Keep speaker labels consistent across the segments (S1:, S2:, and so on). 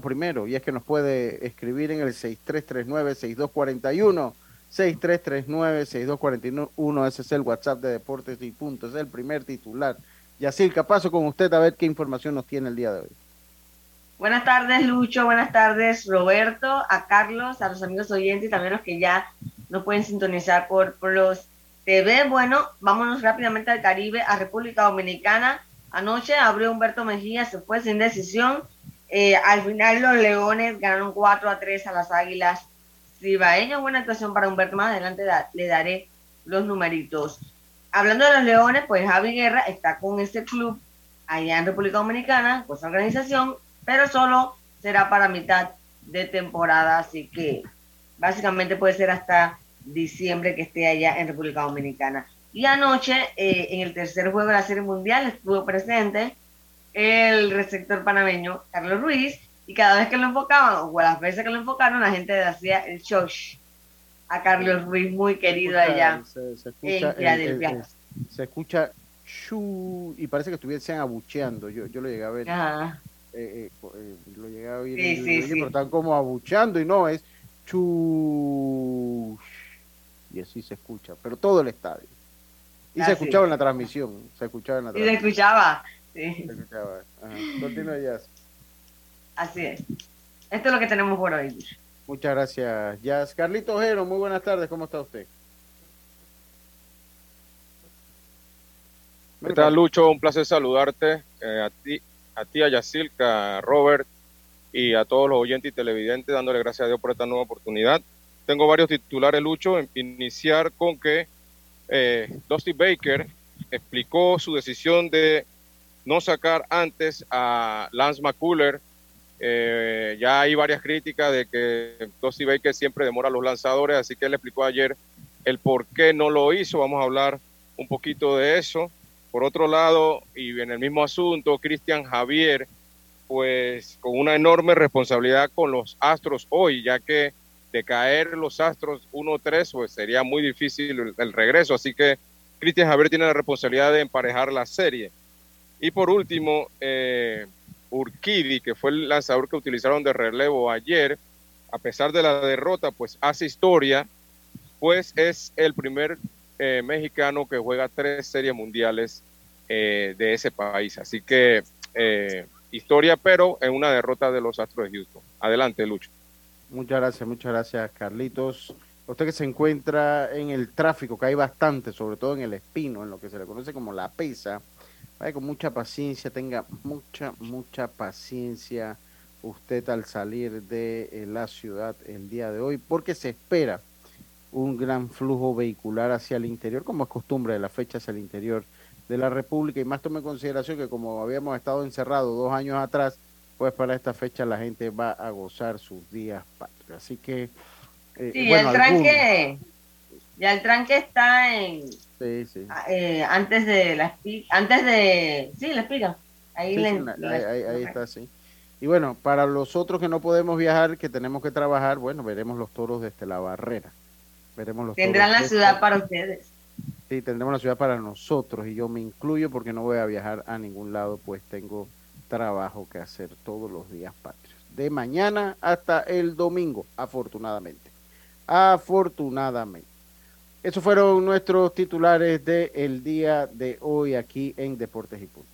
S1: primero y es que nos puede escribir en el 6339-6241. 6339-6241, ese es el WhatsApp de Deportes y Punto, es el primer titular. Yacirca, paso con usted a ver qué información nos tiene el día de hoy.
S2: Buenas tardes, Lucho. Buenas tardes, Roberto, a Carlos, a los amigos oyentes también los que ya no pueden sintonizar por, por los TV. Bueno, vámonos rápidamente al Caribe, a República Dominicana. Anoche abrió Humberto Mejía, se fue sin decisión eh, al final los Leones ganaron 4 a 3 a las Águilas Cibaeñas. Buena actuación para Humberto. Más adelante le daré los numeritos. Hablando de los Leones, pues Javi Guerra está con este club allá en República Dominicana, con su organización, pero solo será para mitad de temporada, así que básicamente puede ser hasta diciembre que esté allá en República Dominicana. Y anoche, eh, en el tercer juego de la Serie Mundial, estuvo presente el receptor panameño Carlos Ruiz y cada vez que lo enfocaban o las veces que lo enfocaron la gente hacía el show a Carlos Ruiz muy querido allá
S1: se, escucha, se escucha y parece que estuviesen abucheando. Yo, yo lo llegué a ver eh, eh, eh, lo llegué a oír sí, sí, pero están como abucheando y no es chu y así se escucha pero todo el estadio. Y se escuchaba en la transmisión se escuchaba en la transmisión
S2: y se escuchaba
S1: Sí. Continúa Jazz.
S2: Así es. Esto es lo que tenemos por hoy.
S1: Muchas gracias, Jazz. Carlito Ojero, muy buenas tardes, ¿cómo está usted?
S3: ¿Qué tal, Lucho? Un placer saludarte. Eh, a ti, a ti, a Yacilca, a Robert y a todos los oyentes y televidentes, dándole gracias a Dios por esta nueva oportunidad. Tengo varios titulares, Lucho. Iniciar con que eh, Dusty Baker explicó su decisión de no sacar antes a Lance McCuller. Eh, ya hay varias críticas de que Dusty Baker siempre demora los lanzadores, así que él explicó ayer el por qué no lo hizo. Vamos a hablar un poquito de eso. Por otro lado, y en el mismo asunto, Cristian Javier, pues con una enorme responsabilidad con los Astros hoy, ya que de caer los Astros 1-3, pues sería muy difícil el, el regreso. Así que Cristian Javier tiene la responsabilidad de emparejar la serie. Y por último, eh, Urquidi, que fue el lanzador que utilizaron de relevo ayer, a pesar de la derrota, pues hace historia, pues es el primer eh, mexicano que juega tres series mundiales eh, de ese país. Así que historia, pero en una derrota de los Astros de Houston. Adelante, Lucho.
S1: Muchas gracias, muchas gracias, Carlitos. Usted que se encuentra en el tráfico, que hay bastante, sobre todo en el Espino, en lo que se le conoce como la pesa Vaya con mucha paciencia, tenga mucha, mucha paciencia usted al salir de eh, la ciudad el día de hoy, porque se espera un gran flujo vehicular hacia el interior, como es costumbre de las fechas hacia el interior de la República, y más tome en consideración que como habíamos estado encerrados dos años atrás, pues para esta fecha la gente va a gozar sus días patrios. Así que...
S2: Eh, sí, el tranque, ya el tranque está en Sí, sí. Ah, eh, antes de la antes de sí la espiga. Ahí,
S1: ahí, está sí. Y bueno para los otros que no podemos viajar que tenemos que trabajar bueno veremos los toros desde la barrera. Veremos los
S2: tendrán la ciudad para ustedes.
S1: Sí tendremos la ciudad para nosotros y yo me incluyo porque no voy a viajar a ningún lado pues tengo trabajo que hacer todos los días patrios. De mañana hasta el domingo afortunadamente. Afortunadamente esos fueron nuestros titulares del el día de hoy aquí en Deportes y Puntos.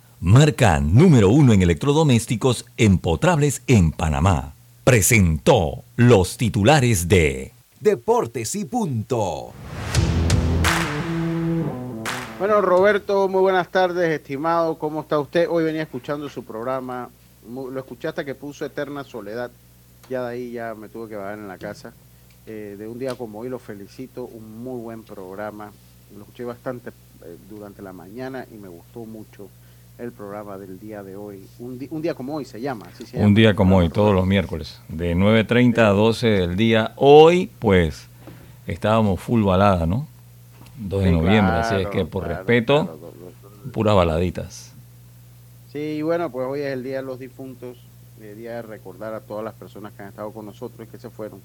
S4: marca número uno en electrodomésticos empotrables en Panamá, presentó los titulares de Deportes y Punto.
S1: Bueno, Roberto, muy buenas tardes, estimado. ¿Cómo está usted? Hoy venía escuchando su programa lo escuché hasta que puso Eterna Soledad. Ya de ahí ya me tuve que bajar en la casa. Eh, de un día como hoy lo felicito, un muy buen programa. Lo escuché bastante eh, durante la mañana y me gustó mucho el programa del día de hoy. Un, un día como hoy se llama.
S5: un día como hoy, todos los miércoles, de 9.30 a 12 del día. Hoy, pues, estábamos full balada, ¿no? 2 de noviembre, así es que por respeto, puras baladitas.
S1: Sí, y bueno, pues hoy es el Día de los Difuntos, el día de recordar a todas las personas que han estado con nosotros y que se fueron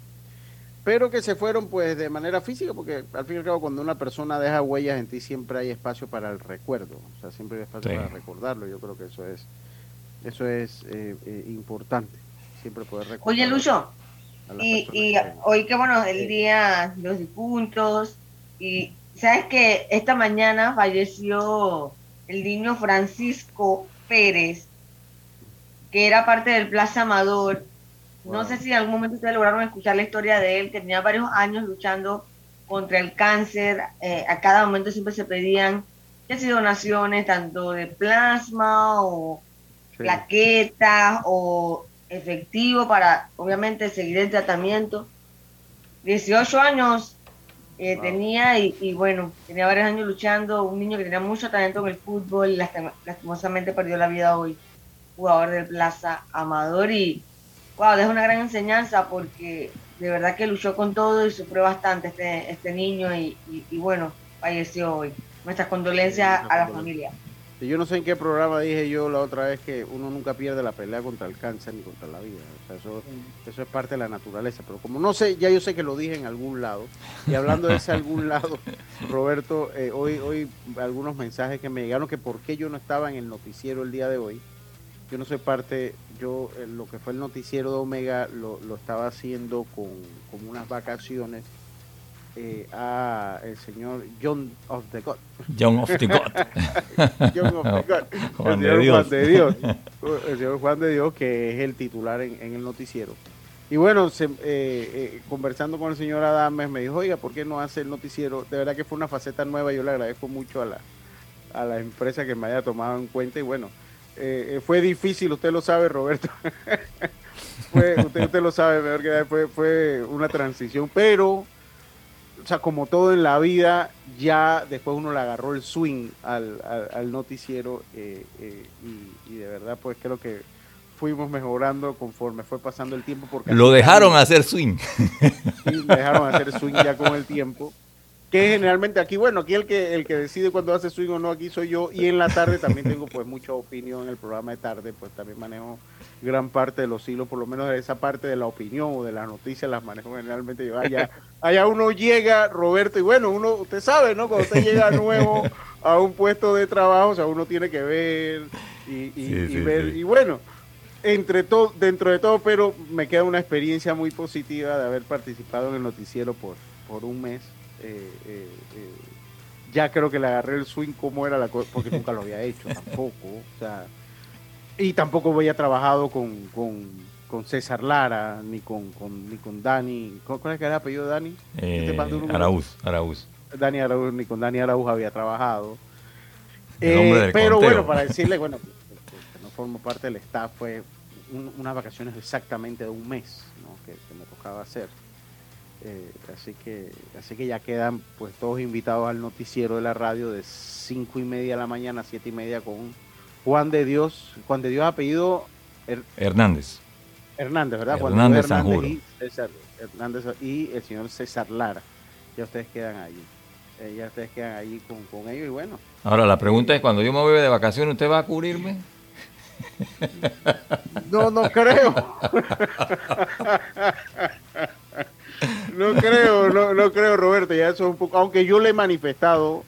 S1: pero que se fueron pues de manera física, porque al fin y al cabo cuando una persona deja huellas en ti siempre hay espacio para el recuerdo, o sea, siempre hay espacio para recordarlo, yo creo que eso es eso es eh, eh, importante, siempre poder recordar.
S2: Oye, Lucho, y, hoy que bueno, el día de los difuntos, y sabes que esta mañana falleció el niño Francisco Pérez, que era parte del Plaza Amador, no sé si en algún momento ustedes lograron escuchar la historia de él, que tenía varios años luchando contra el cáncer. Eh, a cada momento siempre se pedían que si donaciones tanto de plasma o plaquetas o efectivo para obviamente seguir el tratamiento. 18 años eh, tenía y, bueno, tenía varios años luchando, un niño que tenía mucho talento en el fútbol y lastimosamente perdió la vida hoy, jugador del Plaza Amador y wow, deja una gran enseñanza porque de verdad que luchó con todo y sufrió bastante este, este niño y, bueno, falleció hoy. Nuestras condolencias a la familia.
S1: Yo no sé en qué programa dije yo la otra vez que uno nunca pierde la pelea contra el cáncer ni contra la vida. eso, eso es parte de la naturaleza. Pero como no sé, ya yo sé que lo dije en algún lado. Y hablando de ese algún lado, Roberto, eh, hoy, hoy algunos mensajes que me llegaron que por qué yo no estaba en el noticiero el día de hoy. Yo no soy parte yo eh, lo que fue el noticiero de Omega lo, estaba haciendo con, unas vacaciones eh, a el señor John of the God.
S5: John of the God.
S1: John of the God. Juan, el de Dios. Juan de Dios. El señor Juan de Dios, que es el titular en, el noticiero. Y bueno, se, eh, conversando con el señor Adames, me dijo, oiga, ¿por qué no hace el noticiero? De verdad que fue una faceta nueva, yo le agradezco mucho a la, a la empresa que me haya tomado en cuenta y bueno, eh, eh, fue difícil, usted lo sabe, Roberto. usted, lo sabe mejor que fue, fue una transición, pero, o sea, como todo en la vida, ya después uno le agarró el swing al, al, noticiero eh, y, de verdad, pues creo que fuimos mejorando conforme fue pasando el tiempo. Porque
S5: lo dejaron hacer swing.
S1: Sí, dejaron hacer swing ya con el tiempo que generalmente aquí, bueno, aquí el que el que decide cuando hace swing o no aquí soy yo y en la tarde también tengo pues mucha opinión en el programa de tarde, pues también manejo gran parte de los hilos, por lo menos de esa parte de la opinión o de las noticias las manejo generalmente yo. Allá, allá uno llega, Roberto, y bueno, uno, usted sabe, ¿no? Cuando usted llega nuevo a un puesto de trabajo, o sea, uno tiene que ver y, ver, y bueno, entre todo, dentro de todo, pero me queda una experiencia muy positiva de haber participado en el noticiero por, por un mes eh, eh, eh, ya creo que le agarré el swing como era la cosa, porque nunca lo había hecho tampoco. O sea, y tampoco había trabajado con, con, César Lara, ni con, ni con Dani. ¿Cuál es que era el apellido de Dani?
S5: Araúz, Araúz.
S1: Dani Araúz, ni con Dani Araúz había trabajado. pero bueno, para decirle, bueno, que no formo parte del staff, fue unas vacaciones exactamente de un mes que me tocaba hacer. Eh, así que así que ya quedan pues todos invitados al noticiero de la radio de cinco y media de la mañana a siete y media con Juan de Dios Juan de Dios apellido
S5: Hernández.
S1: Hernández verdad
S5: Hernández,
S1: y Hernández y el señor César Lara. Ya ustedes quedan allí eh, ya ustedes quedan allí con, con ellos y bueno.
S5: Ahora la pregunta es cuando yo me voy de vacaciones usted va a cubrirme
S1: no no creo no creo, no, no creo, Roberto, ya eso es un poco, aunque yo le he manifestado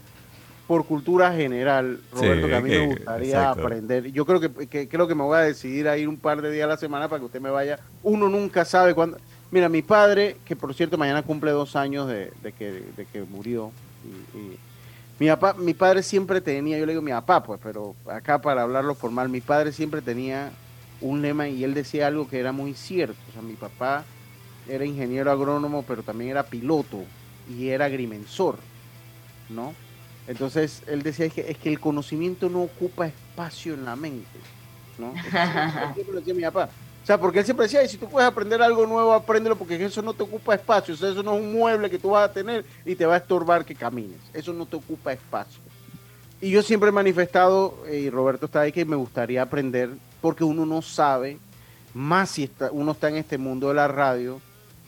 S1: por cultura general, Roberto, que a mí me gustaría aprender. Yo creo que, creo que me voy a decidir a ir un par de días a la semana para que usted me vaya. Uno nunca sabe cuándo. Mira, mi padre, que por cierto mañana cumple dos años de, que, de que murió, y, mi, papá, mi padre siempre tenía, yo le digo mi papá, pues, pero acá para hablarlo formal, mi padre siempre tenía un lema y él decía algo que era muy cierto. O sea, mi papá era ingeniero agrónomo, pero también era piloto y era agrimensor, ¿no? Entonces él decía es que, es que el conocimiento no ocupa espacio en la mente, ¿no? Eso lo decía mi papá. O sea, porque él siempre decía, si tú puedes aprender algo nuevo, apréndelo porque eso no te ocupa espacio. O sea, eso no es un mueble que tú vas a tener y te va a estorbar que camines. Eso no te ocupa espacio. Y yo siempre he manifestado, eh, y Roberto está ahí, que me gustaría aprender, porque uno no sabe, más si está, uno está en este mundo de la radio,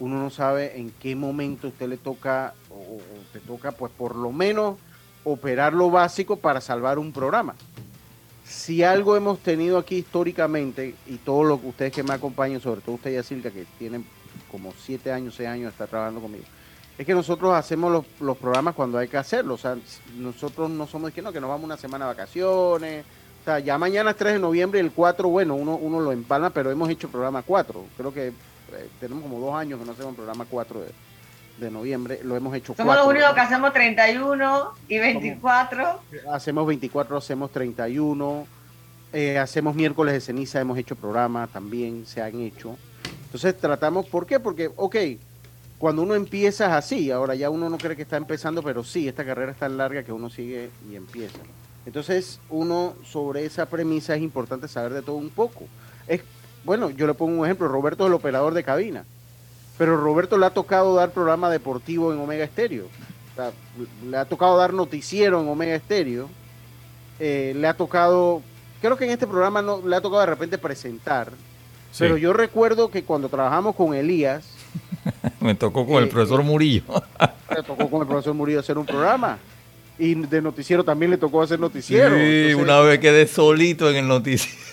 S1: uno no sabe en qué momento usted le toca, o, te toca, pues por lo menos operar lo básico para salvar un programa. Si algo hemos tenido aquí históricamente, y todos los ustedes que me acompañan, sobre todo usted, Yacirca, que tienen como siete años, seis años, está trabajando conmigo, es que nosotros hacemos los, programas cuando hay que hacerlo. O sea, nosotros no somos que no, que nos vamos una semana de vacaciones. O sea, ya mañana es 3 de noviembre y el 4, bueno, uno, uno lo empalma, pero hemos hecho programa 4. Creo que tenemos como dos años que no hacemos programa 4 de, de noviembre, lo hemos hecho.
S2: Somos los únicos que hacemos 31 y 24.
S1: Hacemos 24, hacemos 31, eh, hacemos miércoles de ceniza, hemos hecho programas también, se han hecho. Entonces tratamos, ¿por qué? Porque, ok, cuando uno empieza así, ahora ya uno no cree que está empezando, pero sí, esta carrera es tan larga que uno sigue y empieza. Entonces, uno sobre esa premisa es importante saber de todo un poco. Es, bueno, yo le pongo un ejemplo, Roberto es el operador de cabina pero Roberto le ha tocado dar programa deportivo en Omega Estéreo. le ha tocado dar noticiero en Omega Estéreo. Eh, le ha tocado, creo que en este programa no le ha tocado de repente presentar. Pero yo recuerdo que cuando trabajamos con Elías.
S5: Me tocó con el eh, profesor Murillo.
S1: me tocó con el profesor Murillo hacer un programa. Y de noticiero también le tocó hacer noticiero.
S5: Sí, una vez quedé solito en el noticiero.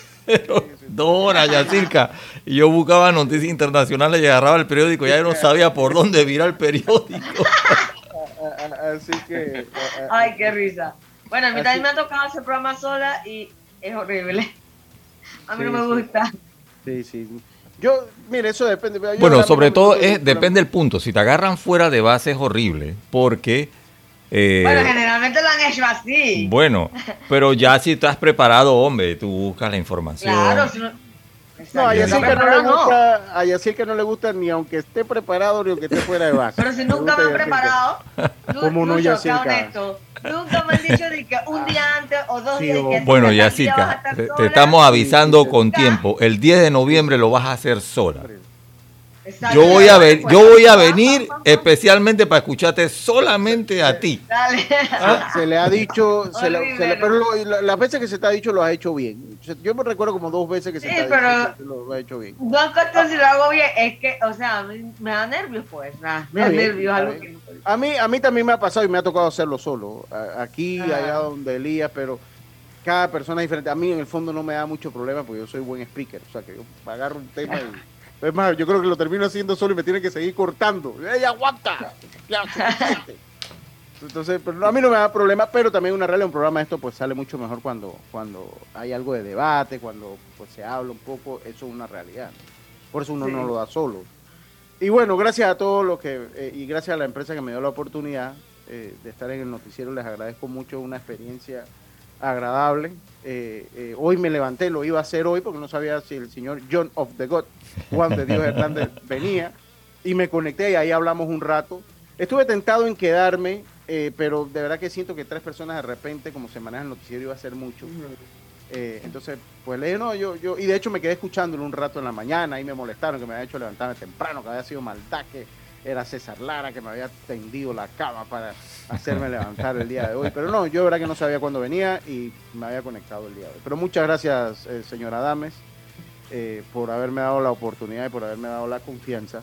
S5: Dos horas ya circa. Y yo buscaba noticias internacionales y agarraba el periódico. Ya yo no sabía por dónde virar el periódico.
S1: Así que.
S2: Ay, qué risa. Bueno, a mí también me ha tocado hacer programa sola y es horrible. A mí no me gusta.
S1: Sí, sí. Yo, mire, eso depende.
S5: bueno, sobre todo es, depende del punto. Si te agarran fuera de base es horrible porque
S2: eh, bueno, generalmente lo han hecho así.
S5: Bueno, pero ya si estás preparado, hombre, tú buscas la información. Claro, si
S1: no, no, a Yacirca no, le gusta, a Yacirca no le gusta ni aunque esté preparado ni aunque esté fuera de base.
S2: Pero si nunca me han preparado, ¿cómo no Yacirca? Nunca me han dicho de que un día antes o dos días. Que
S5: bueno, Yacirca, te, te, estamos avisando con tiempo. El 10 de noviembre lo vas a hacer sola. Yo voy a ver, yo voy a venir especialmente para escucharte solamente a ti.
S1: Se, le ha dicho, pero las veces que se te ha dicho lo has hecho bien. Yo me recuerdo como dos veces que se te ha dicho que lo has hecho bien.
S2: No si lo hago bien, es que, o sea, me da nervios pues, me da nervios algo que
S1: A mí, a mí también me ha pasado y me ha tocado hacerlo solo, aquí, allá donde Elías, pero cada persona es diferente. A mí en el fondo no me da mucho problema porque yo soy buen speaker, o sea que yo agarro un tema y es más, yo creo que lo termino haciendo solo y me tienen que seguir cortando. ¡Ey, aguanta! Ya, Entonces, pero a mí no me da problema, pero también una realidad, un programa de esto pues sale mucho mejor cuando, cuando hay algo de debate, cuando pues se habla un poco, eso es una realidad. Por eso uno no lo da solo. Y bueno, gracias a todos los que, eh, y gracias a la empresa que me dio la oportunidad eh, de estar en el noticiero, les agradezco mucho, una experiencia agradable. Eh, eh, hoy me levanté, lo iba a hacer hoy porque no sabía si el señor John of the God, Juan de Dios Hernández, venía y me conecté y ahí hablamos un rato. Estuve tentado en quedarme, eh, pero de verdad que siento que tres personas de repente, como se maneja el noticiero, iba a ser mucho. entonces, pues le dije, no, yo, yo, y de hecho me quedé escuchándolo un rato en la mañana y me molestaron que me había hecho levantarme temprano, que había sido maldad, que era César Lara que me había tendido la cama para hacerme levantar el día de hoy. Pero no, yo verdad que no sabía cuándo venía y me había conectado el día de hoy. Pero muchas gracias, eh, señora Dames, eh, por haberme dado la oportunidad y por haberme dado la confianza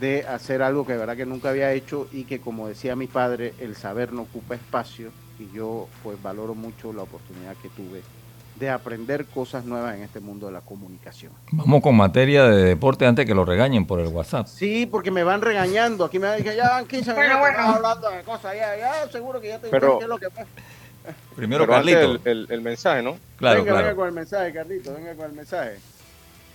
S1: de hacer algo que de verdad que nunca había hecho y que como decía mi padre, el saber no ocupa espacio y yo pues valoro mucho la oportunidad que tuve de aprender cosas nuevas en este mundo de la comunicación.
S5: Vamos con materia de deporte antes que lo regañen por el WhatsApp.
S1: Sí, porque me van regañando. Aquí me dicen, ya van 15 minutos bueno. hablando de cosas. Ya, ya, seguro que ya te
S3: Pero, lo que pasa. Primero, Carlito. El, el, mensaje, ¿no?
S1: Claro, venga, venga con el mensaje, Carlito. Venga con el mensaje.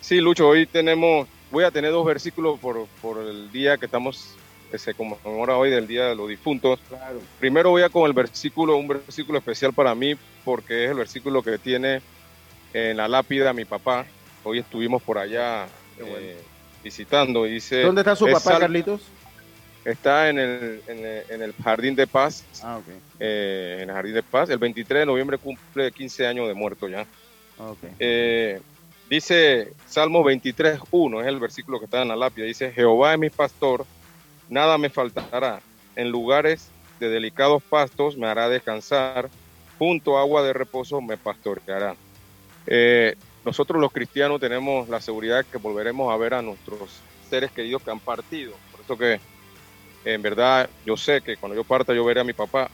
S3: Sí, Lucho, hoy tenemos, voy a tener dos versículos por, por el día que estamos que se conmemora hoy del Día de los Difuntos. Claro. Primero voy a con el versículo, un versículo especial para mí, porque es el versículo que tiene en la lápida mi papá. Hoy estuvimos por allá eh, visitando. Dice,
S1: ¿Dónde está su papá, Carlitos?
S3: Está en el, en el, Jardín de Paz. Ah, okay. eh, en el Jardín de Paz. El 23 de noviembre cumple 15 años de muerto ya. Okay. Eh, dice Salmo 23.1, es el versículo que está en la lápida. Dice, Jehová es mi pastor, nada me faltará. En lugares de delicados pastos me hará descansar junto a agua de reposo me pastoreará. Eh, nosotros los cristianos tenemos la seguridad que volveremos a ver a nuestros seres queridos que han partido. Por eso que en verdad yo sé que cuando yo parta yo veré a mi papá.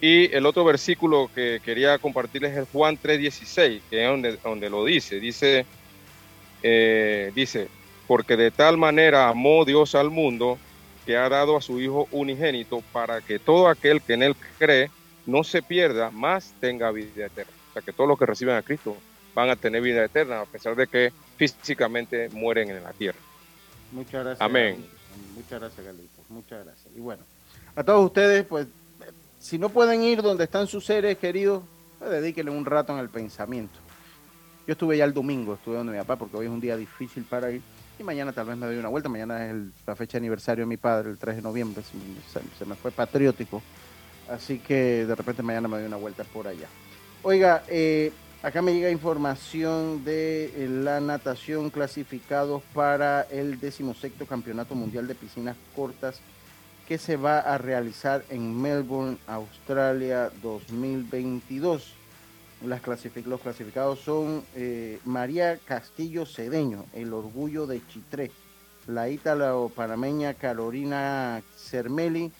S3: Y el otro versículo que quería compartirles es Juan 3:16, que es donde, donde lo dice. Dice, eh, dice, porque de tal manera amó Dios al mundo que ha dado a su Hijo unigénito para que todo aquel que en él cree no se pierda, más tenga vida eterna. O sea, que todos los que reciben a Cristo van a tener vida eterna, a pesar de que físicamente mueren en la tierra.
S1: Muchas gracias.
S3: Amén.
S1: Muchas gracias, Carlitos. Muchas gracias. Y bueno, a todos ustedes, pues, si no pueden ir donde están sus seres queridos, pues, dedíquenle un rato en el pensamiento. Yo estuve ya el domingo, estuve donde mi papá, porque hoy es un día difícil para ir. Y mañana tal vez me doy una vuelta. Mañana es la fecha de aniversario de mi padre, el 3 de noviembre. Se, me fue patriótico. Así que de repente mañana me doy una vuelta por allá. Oiga, eh, acá me llega información de eh, la natación clasificados para el 16 Campeonato Mundial de Piscinas Cortas que se va a realizar en Melbourne, Australia 2022 los clasificados son eh, María Castillo Cedeño, el orgullo de Chitré, la ítalo-panameña Carolina Cermeli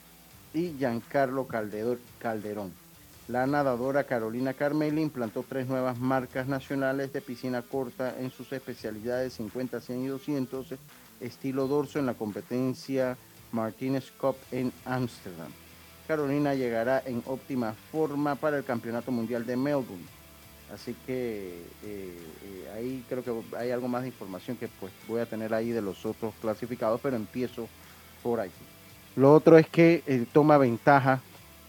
S1: y Giancarlo Calderón. La nadadora Carolina Carmeli implantó tres nuevas marcas nacionales de piscina corta en sus especialidades 50, 100 y 200, estilo dorso en la competencia Martinez Cup en Ámsterdam. Carolina llegará en óptima forma para el Campeonato Mundial de Melbourne. Así que eh, eh, ahí creo que hay algo más de información que pues voy a tener ahí de los otros clasificados, pero empiezo por aquí. Lo otro es que eh, toma ventaja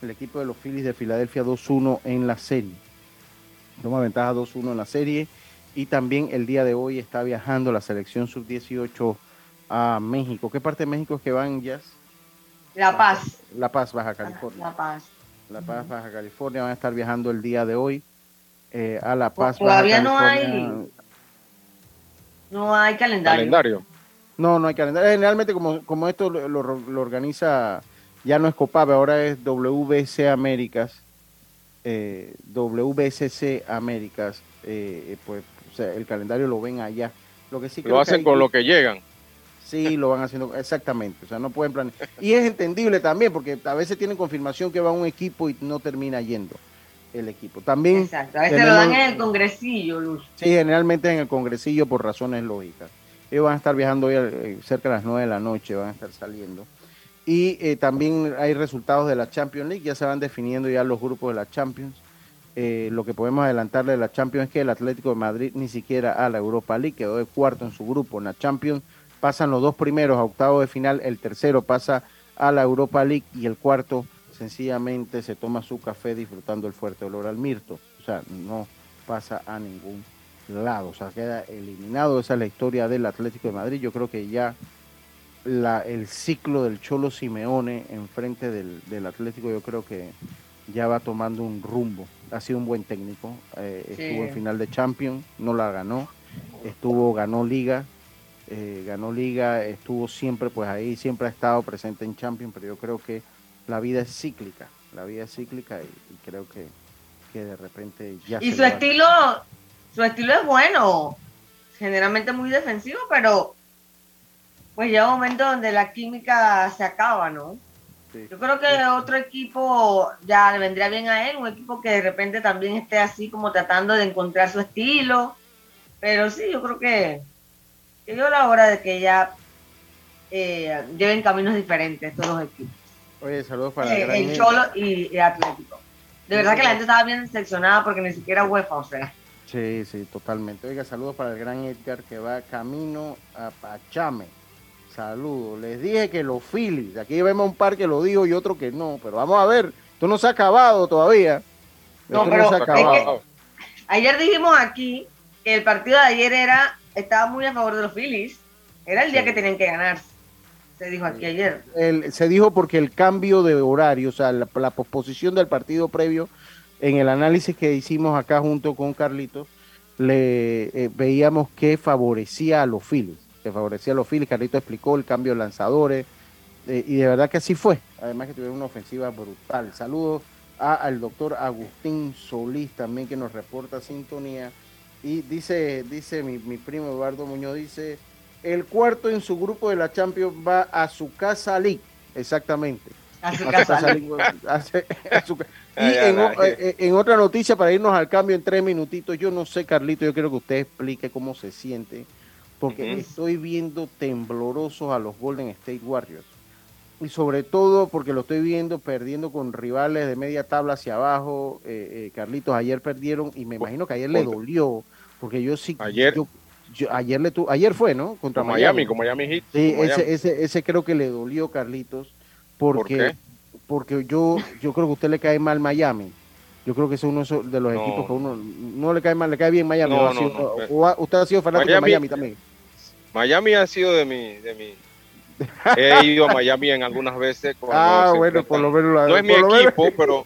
S1: el equipo de los Phillies de Filadelfia 2-1 en la serie. Toma ventaja 2-1 en la serie y también el día de hoy está viajando la selección sub-18 a México. ¿Qué parte de México es que van, Jazz?
S2: La Paz.
S1: La Paz, Baja California.
S2: La Paz.
S1: La Paz, Baja California. Van a estar viajando el día de hoy eh, a La Paz.
S2: Todavía no hay. No hay calendario.
S1: No, no hay calendario. Generalmente, como, como esto lo, organiza, ya no es Copabe, ahora es WBC Américas, eh, WBCC Américas, eh, pues el calendario lo ven allá. Lo que sí
S3: lo hacen con lo que llegan.
S1: Sí, lo van haciendo exactamente, o sea, no pueden planear. Y es entendible también, porque a veces tienen confirmación que va un equipo y no termina yendo el equipo. También
S2: Exacto, a veces lo dan en el congresillo, Luz.
S1: Sí, generalmente en el congresillo por razones lógicas. Ellos van a estar viajando hoy eh, cerca de las 9 de la noche, van a estar saliendo. Y eh, también hay resultados de la Champions League, ya se van definiendo ya los grupos de la Champions. Eh, lo que podemos adelantarle de la Champions es que el Atlético de Madrid ni siquiera a la Europa League quedó de cuarto en su grupo. En la Champions pasan los dos primeros a octavo de final, el tercero pasa a la Europa League y el cuarto sencillamente se toma su café disfrutando el fuerte olor al mirto. O sea, no pasa a ningún lado, o sea, queda eliminado. Esa es la historia del Atlético de Madrid. Yo creo que ya la, el ciclo del Cholo Simeone enfrente del, del Atlético, yo creo que ya va tomando un rumbo. Ha sido un buen técnico. Eh, estuvo en final de Champions, no la ganó. Estuvo, ganó Liga, eh, ganó liga, estuvo siempre pues ahí, siempre ha estado presente en Champions, pero yo creo que la vida es cíclica, la vida es cíclica y, creo que, que, de repente ya...
S2: Y su estilo, su estilo es bueno, generalmente muy defensivo, pero pues llega un momento donde la química se acaba, ¿no? Yo creo que otro equipo ya le vendría bien a él, un equipo que de repente también esté así como tratando de encontrar su estilo, pero sí, yo creo que llegó la hora de que ya eh, lleven caminos diferentes todos los equipos.
S1: Oye, saludos para
S2: eh, el Cholo y, Atlético. De verdad que la gente estaba bien decepcionada porque ni siquiera UEFA, o sea.
S1: Sí, sí, totalmente. Oiga, saludos para el gran Edgar que va camino a Pachame. Saludos. Les dije que los Phillies, aquí vemos un par que lo dijo y otro que no, pero vamos a ver, esto no se ha acabado todavía.
S2: No, pero ayer dijimos aquí que el partido de ayer era estaba muy a favor de los Phillies. Era el día que tenían que ganar. Se dijo aquí ayer.
S1: se dijo porque el cambio de horario, o sea, la, posposición del partido previo, en el análisis que hicimos acá junto con Carlitos, le eh, veíamos que favorecía a los Phillies. Que favorecía a los Phillies. Carlitos explicó el cambio de lanzadores. Eh, y de verdad que así fue. Además que tuvieron una ofensiva brutal. Saludos al doctor Agustín Solís también que nos reporta sintonía. Y dice, dice mi, mi primo Eduardo Muñoz, dice, el cuarto en su grupo de la Champions va a su casa League, exactamente. A su casa League. y en, en, otra noticia, para irnos al cambio en tres minutitos, yo no sé, Carlito, yo quiero que usted explique cómo se siente, porque estoy viendo temblorosos a los Golden State Warriors y sobre todo porque lo estoy viendo perdiendo con rivales de media tabla hacia abajo. Eh, eh, Carlitos, ayer perdieron y me imagino que ayer le dolió, porque yo sí.
S3: Ayer.
S1: ayer, le tu, ayer fue, ¿no?
S3: Contra Miami, como Miami Heat.
S1: Sí, ese, ese, ese creo que le dolió, Carlitos, porque, porque yo, yo creo que a usted le cae mal Miami. Yo creo que es uno de los equipos que uno no le cae mal, le cae bien Miami. usted ha sido fanático de Miami también.
S3: Miami ha sido de mi, de mi, He ido a Miami en algunas veces.
S1: Ah, bueno, por lo menos.
S3: no es mi equipo, pero.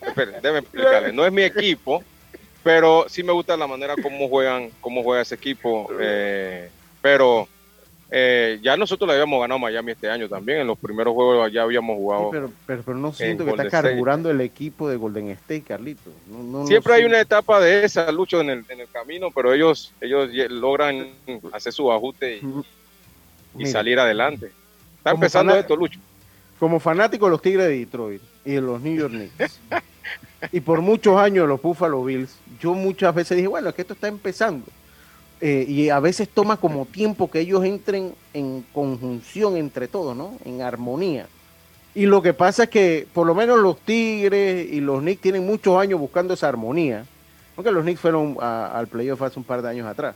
S3: Espera, déjame explicarle. No es mi equipo, pero sí me gusta la manera como juegan, cómo juega ese equipo. Eh, pero eh, ya nosotros le habíamos ganado a Miami este año también. En los primeros juegos ya habíamos jugado.
S1: pero, pero, no siento que está carburando el equipo de Golden State, Carlito.
S3: Siempre hay una etapa de esa, Lucho, en el, en el camino, pero ellos, ellos logran hacer su ajuste y y salir adelante. Está empezando esto, Lucho.
S1: Como fanático de los Tigres de Detroit y de los New York Knicks, y por muchos años de los Buffalo Bills, yo muchas veces dije, bueno, es que esto está empezando. Eh, y a veces toma como tiempo que ellos entren en conjunción entre todos, ¿no? En armonía. Y lo que pasa es que por lo menos los Tigres y los Knicks tienen muchos años buscando esa armonía. Aunque los Knicks fueron al playoff hace un par de años atrás.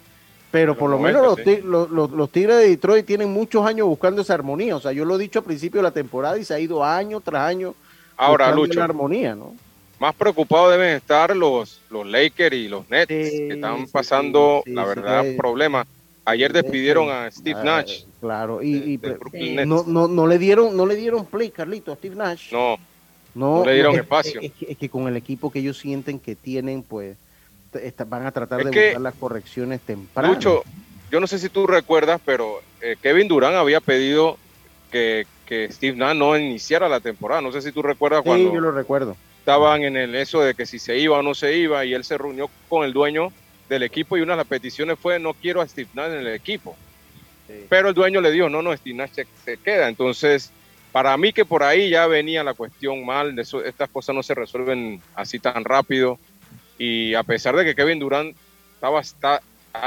S1: Pero por lo menos los, Tigres de Detroit tienen muchos años buscando esa armonía. O sea, yo lo he dicho al principio de la temporada y se ha ido año tras año
S3: Ahora, Lucho,
S1: armonía, ¿no?
S3: Más preocupados deben estar los, los Lakers y los Nets, que están pasando, la verdad, problemas. Ayer despidieron a Steve ah, Nash.
S1: Claro, y, no, no, no, le dieron, no le dieron play, Carlito, a Steve Nash.
S3: No, no, le dieron espacio.
S1: es, que, con el equipo que ellos sienten que tienen, pues van a tratar de buscar las correcciones tempranas.
S3: Mucho, yo no sé si tú recuerdas, pero eh, Kevin Durán había pedido que, Steve Nash no iniciara la temporada. No sé si tú recuerdas cuando.
S1: Sí, yo lo recuerdo.
S3: Estaban en el eso de que si se iba o no se iba, y él se reunió con el dueño del equipo y una de las peticiones fue: no quiero a Steve Nash en el equipo. Pero el dueño le dijo: no, no, Steve Nash se, queda. Entonces, para mí que por ahí ya venía la cuestión mal, de eso, estas cosas no se resuelven así tan rápido. Y a pesar de que Kevin Durant estaba está,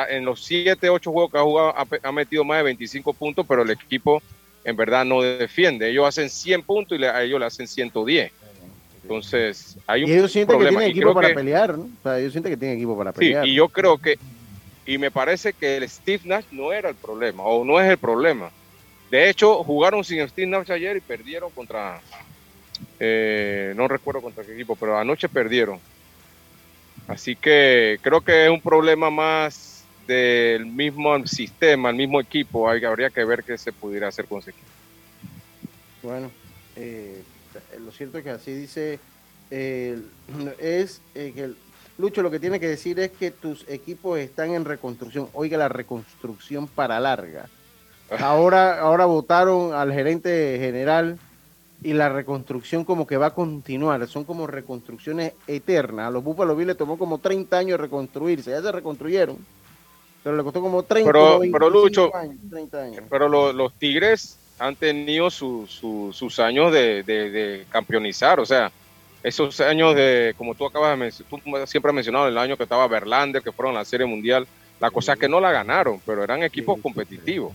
S3: en los 7, 8 juegos que ha jugado, ha, metido más de 25 puntos, pero el equipo en verdad no defiende. Ellos hacen 100 puntos y a ellos le hacen 110. Entonces, hay un
S1: y ellos sienten que tienen equipo para pelear, ¿no? O sea, ellos sienten que tienen equipo para pelear.
S3: Sí, y yo creo que, y me parece que el Steve Nash no era el problema, o no es el problema. De hecho, jugaron sin Steve Nash ayer y perdieron contra, eh, no recuerdo contra qué equipo, pero anoche perdieron. Así que creo que es un problema más del mismo sistema, el mismo equipo. Hay, habría que ver qué se pudiera hacer con ese equipo.
S1: Bueno, eh, lo cierto es que así dice, eh, es eh, que Lucho lo que tiene que decir es que tus equipos están en reconstrucción. Oiga, la reconstrucción para larga. Ahora, ahora votaron al gerente general y la reconstrucción como que va a continuar, son como reconstrucciones eternas. A los Buffalo Bills le tomó como 30 años reconstruirse, ya se reconstruyeron, pero le costó como 30,
S3: pero, pero Lucho, años, Pero los, Tigres han tenido sus años de, de, campeonizar, o sea, esos años de, como tú acabas de mencionar, tú siempre has mencionado el año que estaba Verlander, que fueron a la Serie Mundial, la cosa es que no la ganaron, pero eran equipos competitivos.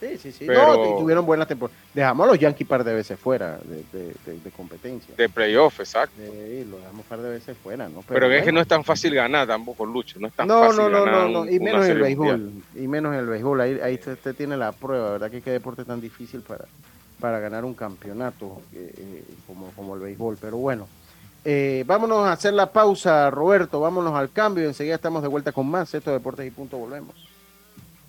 S1: Sí, sí, sí. No, tuvieron buenas temporadas. Dejamos a los Yankees par de veces fuera de, de, competencia.
S3: De playoff, exacto.
S1: Sí, lo dejamos par de veces fuera, ¿no?
S3: Pero, es que no es tan fácil ganar tampoco, Lucho. No es tan
S1: no,
S3: fácil
S1: no, no, no, no, y menos en el béisbol. Y menos en el béisbol. Ahí, ahí usted, tiene la prueba, ¿verdad? Que qué deporte tan difícil para, para ganar un campeonato eh, eh, como, como el béisbol. Pero bueno, eh, vámonos a hacer la pausa, Roberto. Vámonos al cambio. Enseguida estamos de vuelta con más. Estos deportes y punto. Volvemos.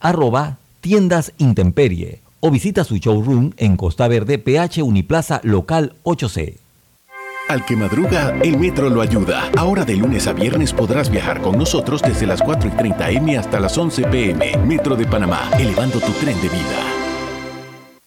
S4: arroba tiendas Intemperie o visita su showroom en Costa Verde, PH Uniplaza Local 8C.
S6: Al que madruga, el metro lo ayuda. Ahora de lunes a viernes podrás viajar con nosotros desde las 4 y 30 M hasta las 11 PM. Metro de Panamá, elevando tu tren de vida.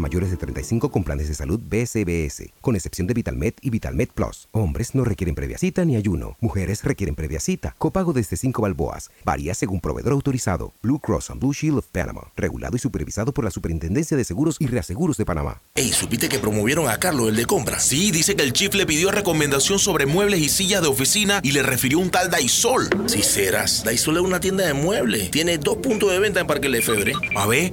S7: mayores de 35 con planes de salud BCBS, con excepción de VitalMed y VitalMed Plus. Hombres no requieren previa cita ni ayuno. Mujeres requieren previa cita. Copago desde 5 balboas. Varía según proveedor autorizado. Blue Cross and Blue Shield of Panama. Regulado y supervisado por la Superintendencia de Seguros y Reaseguros de Panamá.
S8: Ey, ¿supiste que promovieron a Carlos, el de compra? Sí, dice que el chief le pidió recomendación sobre muebles y sillas de oficina y le refirió un tal Daisol. Si serás, Daisol es una tienda de muebles. Tiene dos puntos de venta en Parque Lefebvre. A ver,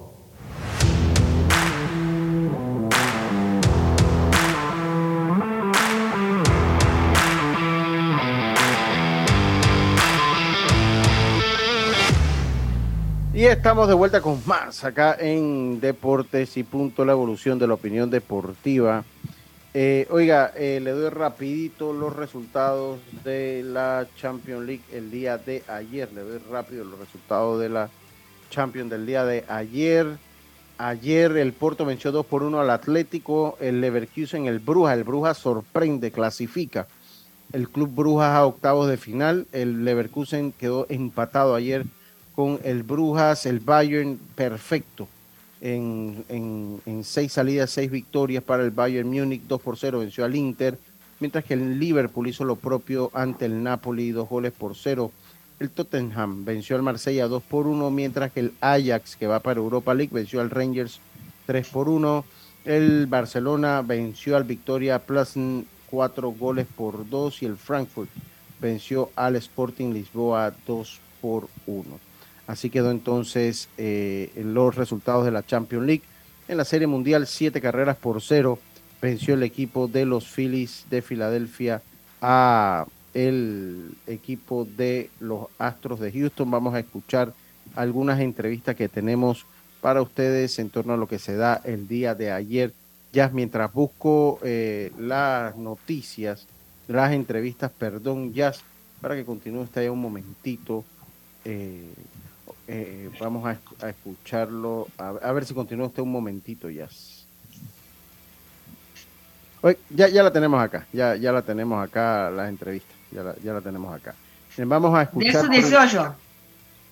S1: Y estamos de vuelta con más acá en Deportes y Punto, la evolución de la opinión deportiva. Eh, oiga, eh, le doy rapidito los resultados de la Champions League el día de ayer. Le doy rápido los resultados de la Champions del día de ayer. Ayer el Porto venció 2 por 1 al Atlético, el Leverkusen, el Bruja. El Bruja sorprende, clasifica. El Club Brujas a octavos de final. El Leverkusen quedó empatado ayer con el Brujas, el Bayern perfecto. En, en, seis salidas, seis victorias para el Bayern Múnich, 2 por 0 venció al Inter, mientras que el Liverpool hizo lo propio ante el Napoli, dos goles por cero. El Tottenham venció al Marsella 2 por 1, mientras que el Ajax, que va para Europa League, venció al Rangers 3 por 1. El Barcelona venció al Victoria Plus 4 goles por 2 y el Frankfurt venció al Sporting Lisboa 2 por 1. Así quedó entonces eh, los resultados de la Champions League. En la Serie Mundial, siete carreras por cero, venció el equipo de los Phillies de Filadelfia a el equipo de los Astros de Houston. Vamos a escuchar algunas entrevistas que tenemos para ustedes en torno a lo que se da el día de ayer. Ya mientras busco eh, las noticias, las entrevistas, perdón, ya para que continúe usted un momentito. Eh, eh, vamos a, escucharlo, a, ver si continúa usted un momentito, ya. Ya, ya la tenemos acá, ya, ya la tenemos acá, las entrevistas, ya la, ya la tenemos acá. Vamos a escuchar.
S2: ¿De sub 18?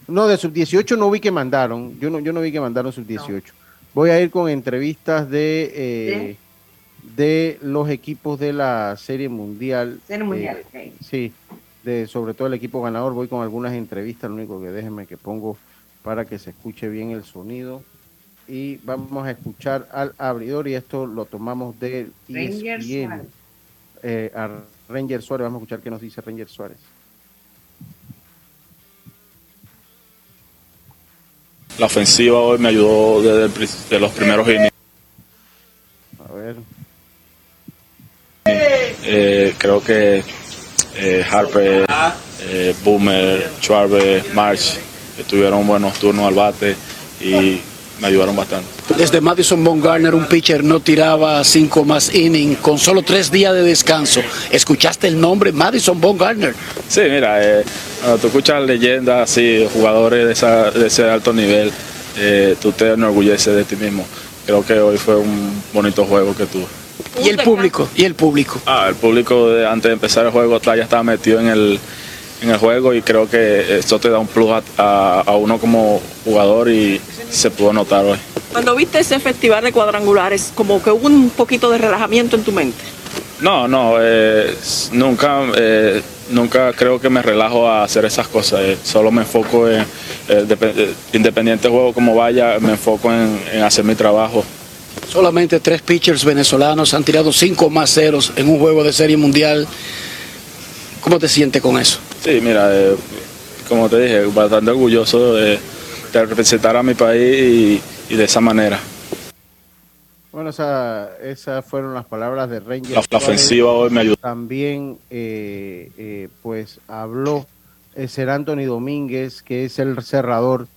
S1: No, de sub 18 no vi que mandaron, yo no, yo no vi que mandaron sub 18. Voy a ir con entrevistas de, eh, de los equipos de la Serie Mundial.
S2: Serie Mundial,
S1: eh, Sí, de, sobre todo el equipo ganador. Voy con algunas entrevistas, lo único que déjenme que pongo para que se escuche bien el sonido y vamos a escuchar al abridor y esto lo tomamos de
S2: Ranger Suárez.
S1: Eh, a Ranger Suárez. Vamos a escuchar qué nos dice Ranger Suárez.
S9: La ofensiva hoy me ayudó desde los primeros inicios.
S1: A ver.
S9: Eh, creo que eh, Harper, eh, Boomer, Schwarber, March tuvieron buenos turnos al bate y me ayudaron bastante.
S10: Desde Madison Bumgarner, un pitcher no tiraba cinco más innings con solo tres días de descanso. ¿Escuchaste el nombre Madison Bumgarner?
S9: Sí, mira, eh, cuando tú escuchas leyendas así, jugadores de, ese alto nivel, eh, tú te enorgulleces de ti mismo. Creo que hoy fue un bonito juego que tuve.
S10: ¿Y el público? ¿Y el público?
S9: Ah, el público de, antes de empezar el juego ya estaba metido en el, en el juego y creo que esto te da un plus a, a uno como jugador y se pudo notar hoy.
S11: Cuando viste ese festival de cuadrangulares, como que hubo un poquito de relajamiento en tu mente.
S9: No, no, eh, nunca, eh, nunca creo que me relajo a hacer esas cosas. Eh, solo me enfoco en, independiente juego como vaya, me enfoco en, en, hacer mi trabajo.
S10: Solamente tres pitchers venezolanos han tirado cinco más ceros en un juego de serie mundial. ¿Cómo te sientes con eso?
S9: Sí, mira, como te dije, bastante orgulloso de de representar a mi país y, de esa manera.
S1: Bueno, esas fueron las palabras de Ranger.
S9: La, ofensiva hoy me ayudó.
S1: También, eh, eh, pues, habló eh, Ser Anthony Domínguez, que es el cerrador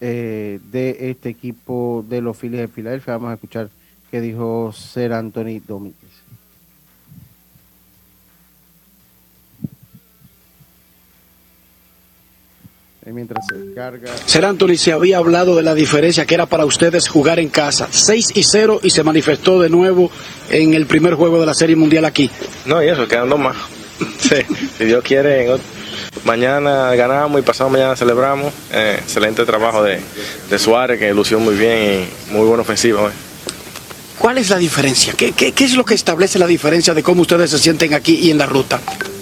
S1: de este equipo de los Phillies de Filadelfia. Vamos a escuchar qué dijo Ser Anthony Domínguez. Mientras se carga.
S10: Ser Anthony se había hablado de la diferencia que era para ustedes jugar en casa, 6 y 0 y se manifestó de nuevo en el primer juego de la Serie Mundial aquí.
S12: No, y eso, quedando más. si Dios quiere, mañana ganamos y pasado mañana celebramos. Eh, excelente trabajo de, Suárez, que lució muy bien y muy buena ofensiva
S10: ¿Cuál es la diferencia? ¿Qué, ¿Qué, qué, es lo que establece la diferencia de cómo ustedes se sienten aquí y en la ruta?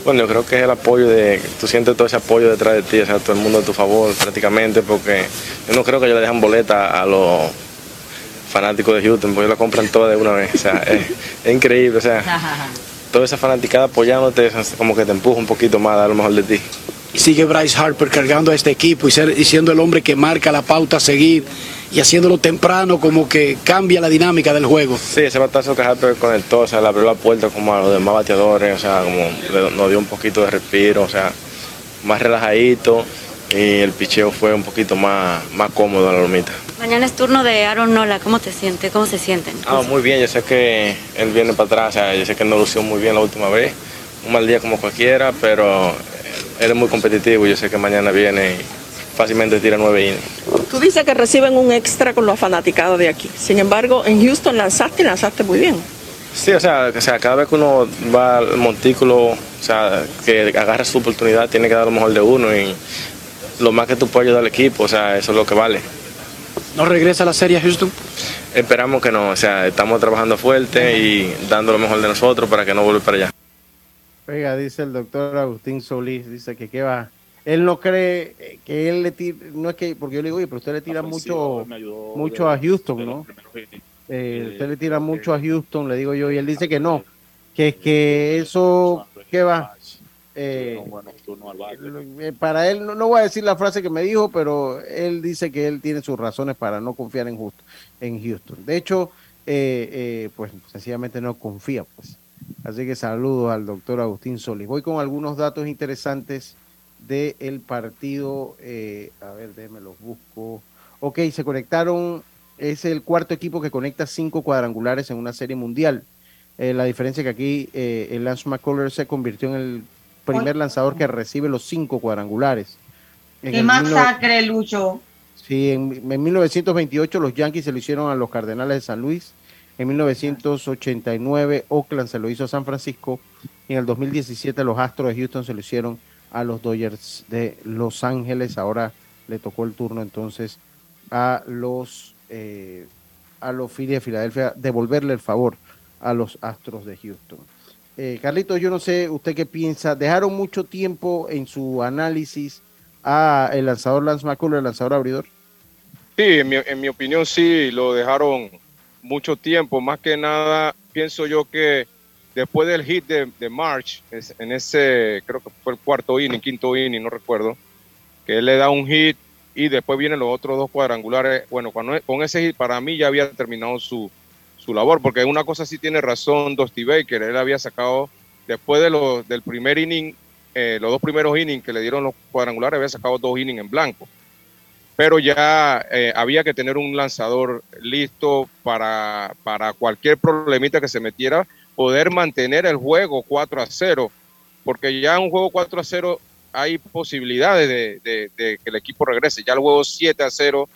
S12: Bueno, yo creo que es el apoyo de, tú sientes todo ese apoyo detrás de ti, o sea, todo el mundo a tu favor prácticamente, porque yo no creo que ellos le dejan boleta a los fanáticos de Houston, porque ellos la compran toda de una vez, o sea, es, increíble, o sea, toda esa fanaticada apoyándote, como que te empuja un poquito más a dar lo mejor de ti.
S10: Sigue Bryce Harper cargando a este equipo y, ser, y siendo el hombre que marca la pauta a seguir y haciéndolo temprano como que cambia la dinámica del juego.
S12: Sí, ese batazo que Harper conectó, o sea, le abrió la puerta como a los demás bateadores, o sea, como nos dio un poquito de respiro, o sea, más relajadito y el picheo fue un poquito más, más cómodo en la lomita.
S13: Mañana es turno de Aaron Nola, ¿cómo te sientes? ¿Cómo se sienten?
S12: Ah, muy bien, yo sé que él viene para atrás, o sea, yo sé que no lució muy bien la última vez, un mal día como cualquiera, pero él es muy competitivo, yo sé que mañana viene y fácilmente tira nueve innings.
S11: Tú dices que reciben un extra con los fanaticados de aquí. Sin embargo, en Houston lanzaste y lanzaste muy bien.
S12: Sí, o sea, o sea, cada vez que uno va al montículo, o sea, que agarra su oportunidad, tiene que dar lo mejor de uno y lo más que tú puedes ayudar al equipo, o sea, eso es lo que vale.
S10: ¿No regresa a la serie Houston?
S12: Esperamos que no, o sea, estamos trabajando fuerte y dando lo mejor de nosotros para que no vuelva para allá.
S1: Oiga, dice el doctor Agustín Solís, dice que qué va él no cree eh, que él le tira, no es que, porque yo le digo, oye, pero usted le tira mucho, mucho a Houston, ¿no? Eh, usted le tira mucho a Houston, le digo yo, y él dice que no, que es que eso, ¿qué va? Eh, para él, no, voy a decir la frase que me dijo, pero él dice que él tiene sus razones para no confiar en, en Houston. De hecho, pues sencillamente no confía, pues Así que saludos al doctor Agustín Solís. Voy con algunos datos interesantes del partido. Eh, a ver, déjenme los busco. Ok, se conectaron. Es el cuarto equipo que conecta cinco cuadrangulares en una serie mundial. Eh, la diferencia es que aquí eh, el Lance McCullers se convirtió en el primer lanzador que recibe los cinco cuadrangulares.
S2: ¡Qué masacre, Lucho!
S1: Sí, en, 1928 los Yankees se lo hicieron a los Cardenales de San Luis. En 1989 Oakland se lo hizo a San Francisco. Y en el 2017 los Astros de Houston se lo hicieron a los Dodgers de Los Ángeles. Ahora le tocó el turno entonces a los eh, a los Phillies de Filadelfia devolverle el favor a los Astros de Houston. Eh, Carlito, yo no sé usted qué piensa. Dejaron mucho tiempo en su análisis a el lanzador Lance McCullers, el lanzador abridor.
S3: Sí, en mi, en mi opinión sí, lo dejaron mucho tiempo. Más que nada, pienso yo que después del hit de, de March, en ese, creo que fue el cuarto inning, quinto inning, no recuerdo, que él le da un hit y después vienen los otros dos cuadrangulares. Bueno, cuando, con ese hit para mí ya había terminado su, su labor, porque una cosa sí tiene razón Dusty Baker, él había sacado, después de lo, del primer inning, eh, los dos primeros innings que le dieron los cuadrangulares, había sacado dos innings en blanco pero ya eh, había que tener un lanzador listo para, para cualquier problemita que se metiera, poder mantener el juego 4 a 0, porque ya un juego 4 a 0 hay posibilidades de, que el equipo regrese. Ya el juego 7 a 0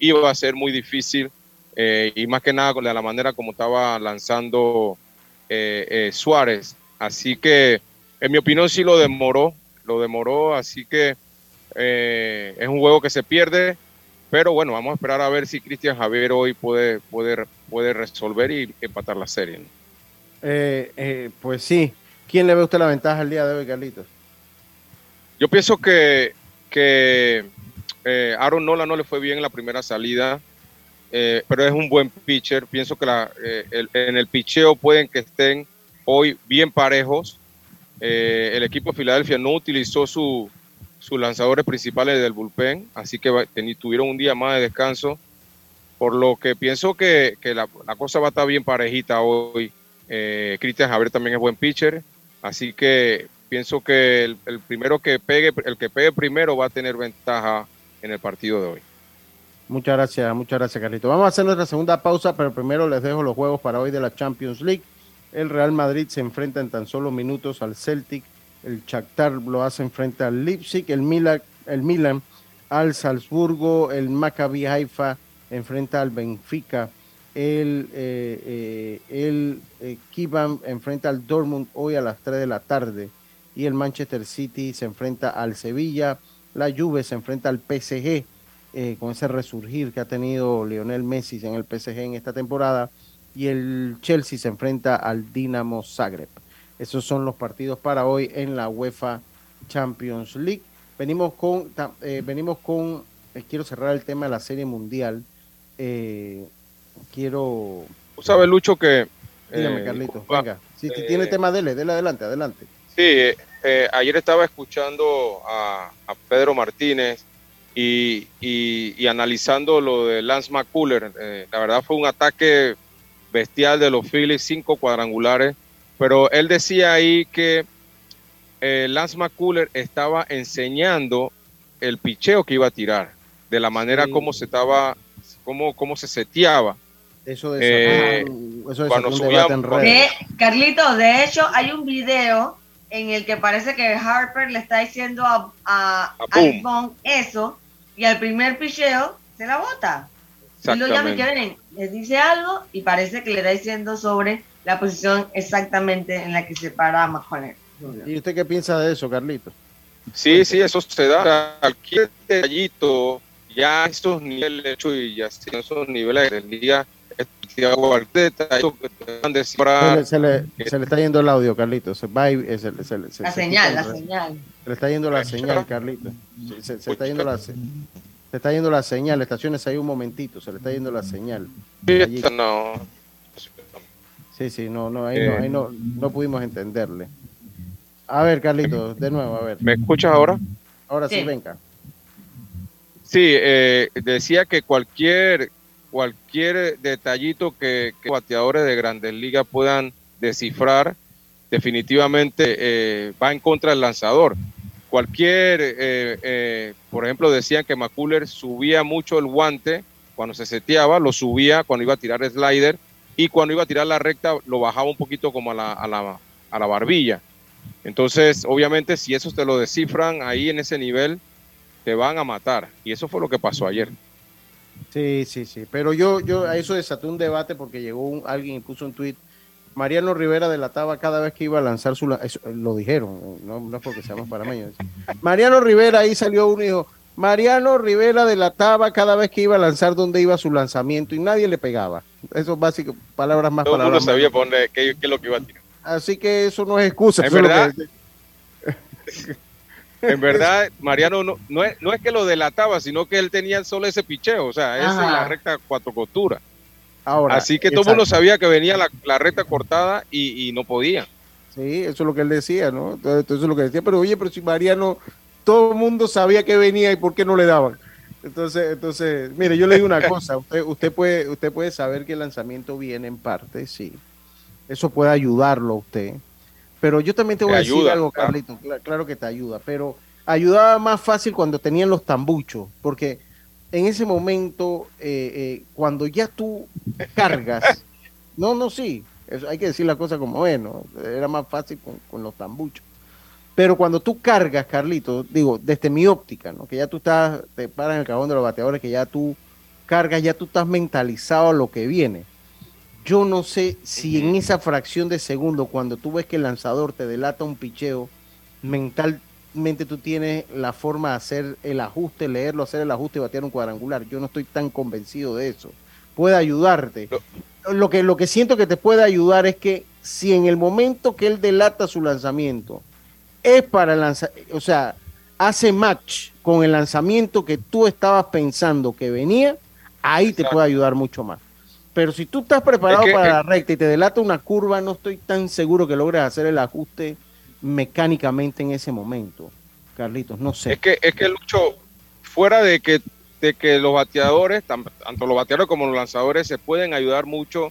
S3: iba a ser muy difícil eh, y más que nada de la manera como estaba lanzando eh, Suárez. Así que, en mi opinión, sí lo demoró, lo demoró, así que eh, es un juego que se pierde, pero bueno, vamos a esperar a ver si Cristian Javier hoy puede, puede, puede resolver y empatar la serie.
S1: Eh, eh, pues sí. ¿Quién le ve usted la ventaja el día de hoy, Carlitos?
S3: Yo pienso que, que Aaron Nola no le fue bien en la primera salida, pero es un buen pitcher. Pienso que la, en el picheo pueden que estén hoy bien parejos. el equipo de Filadelfia no utilizó su, sus lanzadores principales del bullpen, así que tuvieron un día más de descanso, por lo que pienso que, la, cosa va a estar bien parejita hoy. Eh, Cristian Javier también es buen pitcher, así que pienso que el, primero que pegue, el que pegue primero va a tener ventaja en el partido de hoy.
S1: Muchas gracias, muchas gracias, Carlito. Vamos a hacer nuestra segunda pausa, pero primero les dejo los juegos para hoy de la Champions League. El Real Madrid se enfrenta en tan solo minutos al Celtic el Shakhtar lo hace frente al Leipzig, el Milan, el Milan al Salzburgo, el Maccabi Haifa enfrenta al Benfica, el, eh, eh, el eh, enfrenta al Dortmund hoy a las 3 de la tarde y el Manchester City se enfrenta al Sevilla, la Juve se enfrenta al PSG eh, con ese resurgir que ha tenido Lionel Messi en el PSG en esta temporada y el Chelsea se enfrenta al Dinamo Zagreb. Esos son los partidos para hoy en la UEFA Champions League. Venimos con, eh, venimos con, eh, quiero cerrar el tema de la Serie Mundial. Eh, quiero...
S3: ¿Sabes, Lucho, que...
S1: Dígame, Carlitos, venga. Si tiene tema, dele, dele adelante, adelante.
S3: Sí, ayer estaba escuchando a, Pedro Martínez y, y, analizando lo de Lance McCuller. la verdad fue un ataque bestial de los Phillies, cinco cuadrangulares pero él decía ahí que eh, Lance McCuller estaba enseñando el picheo que iba a tirar, de la manera como se estaba, como, cómo se seteaba.
S1: Eso de, eh, eso
S2: cuando en redes. Carlito, de hecho hay un video en el que parece que Harper le está diciendo a, a, eso y al primer picheo se la bota. Y lo llama y le dice algo y parece que le está diciendo sobre la posición exactamente en la que se para a
S1: ¿Y usted qué piensa de eso, Carlito?
S3: Sí, sí, eso se da. Cualquier detallito, ya estos niveles, y ya esos niveles del día,
S1: se le, se le está yendo el audio, Carlito. Se va
S2: y, se, la señal, la señal.
S1: Se le está yendo la señal, Carlito. Se, está yendo la se está yendo la señal. Estaciones ahí un momentito, se le está yendo la señal.
S3: no.
S1: Sí, sí, no, no, ahí, no, ahí no, no pudimos entenderle. A ver, Carlitos, de nuevo, a ver.
S3: ¿Me escuchas ahora?
S1: Ahora sí, venga.
S3: Sí, eh, decía que cualquier, cualquier detallito que, que bateadores de grandes ligas puedan descifrar, definitivamente eh, va en contra del lanzador. Cualquier, eh, eh, por ejemplo, decían que McCuller subía mucho el guante cuando se seteaba, lo subía cuando iba a tirar slider y cuando iba a tirar la recta lo bajaba un poquito como a la, a la, a la barbilla. Entonces, obviamente, si eso te lo descifran ahí en ese nivel, te van a matar. Y eso fue lo que pasó ayer.
S1: Sí, sí, sí. Pero yo, yo a eso desató un debate porque llegó un, alguien y puso un tweet. Mariano Rivera delataba cada vez que iba a lanzar su... lo dijeron, no, no es porque seamos parameños. Mariano Rivera, ahí salió uno y dijo, Mariano Rivera delataba cada vez que iba a lanzar donde iba su lanzamiento y nadie le pegaba. Eso es básico, palabras más,
S3: Todo
S1: palabras
S3: mundo sabía por dónde, qué, qué es lo que iba a tirar.
S1: Así que eso no es excusa. Eso es
S3: verdad,
S1: que-
S3: En verdad, Mariano no, no, es, no es que lo delataba, sino que él tenía solo ese picheo, o sea, esa es la recta cuatro costuras.
S1: Ahora,
S3: Así que todo el mundo sabía que venía la, la recta cortada y, y no podía.
S1: Sí, eso es lo que él decía, ¿no? Entonces, eso es lo que decía. Pero oye, pero si Mariano, todo el mundo sabía que venía y por qué no le daban. Entonces, entonces, mire, yo le digo una cosa. Usted, usted puede, usted puede saber que el lanzamiento viene en parte, sí. Eso puede ayudarlo a usted. Pero yo también te voy
S3: Te
S1: a decir algo. Carlito. Cla- Claro que te ayuda, pero ayudaba más fácil cuando tenían los tambuchos, porque en ese momento, eh, eh, cuando ya tú cargas, no, no, sí, eso hay que decir la cosa como es, ¿no? Era más fácil con, con los tambuchos. Pero cuando tú cargas, Carlito, digo, desde mi óptica, ¿no? Que ya tú estás, te paras en el cajón de los bateadores, que ya tú cargas, ya tú estás mentalizado a lo que viene. Yo no sé si en esa fracción de segundo, cuando tú ves que el lanzador te delata un picheo, mentalmente tú tienes la forma de hacer el ajuste, leerlo, hacer el ajuste y batear un cuadrangular. Yo no estoy tan convencido de eso. Puede ayudarte. Lo que, lo que siento que te puede ayudar es que si en el momento que él delata su lanzamiento es para lanzar, o sea, hace match con el lanzamiento que tú estabas pensando que venía, ahí te puede ayudar mucho más. Pero si tú estás preparado
S3: Es que-
S1: para
S3: es-
S1: la recta y te delata una curva, no estoy tan seguro que logres hacer el ajuste mecánicamente en ese momento. Carlitos, no sé.
S3: Es que, es que Lucho, fuera de que, de que los bateadores, tan- tanto los bateadores como los lanzadores, se pueden ayudar mucho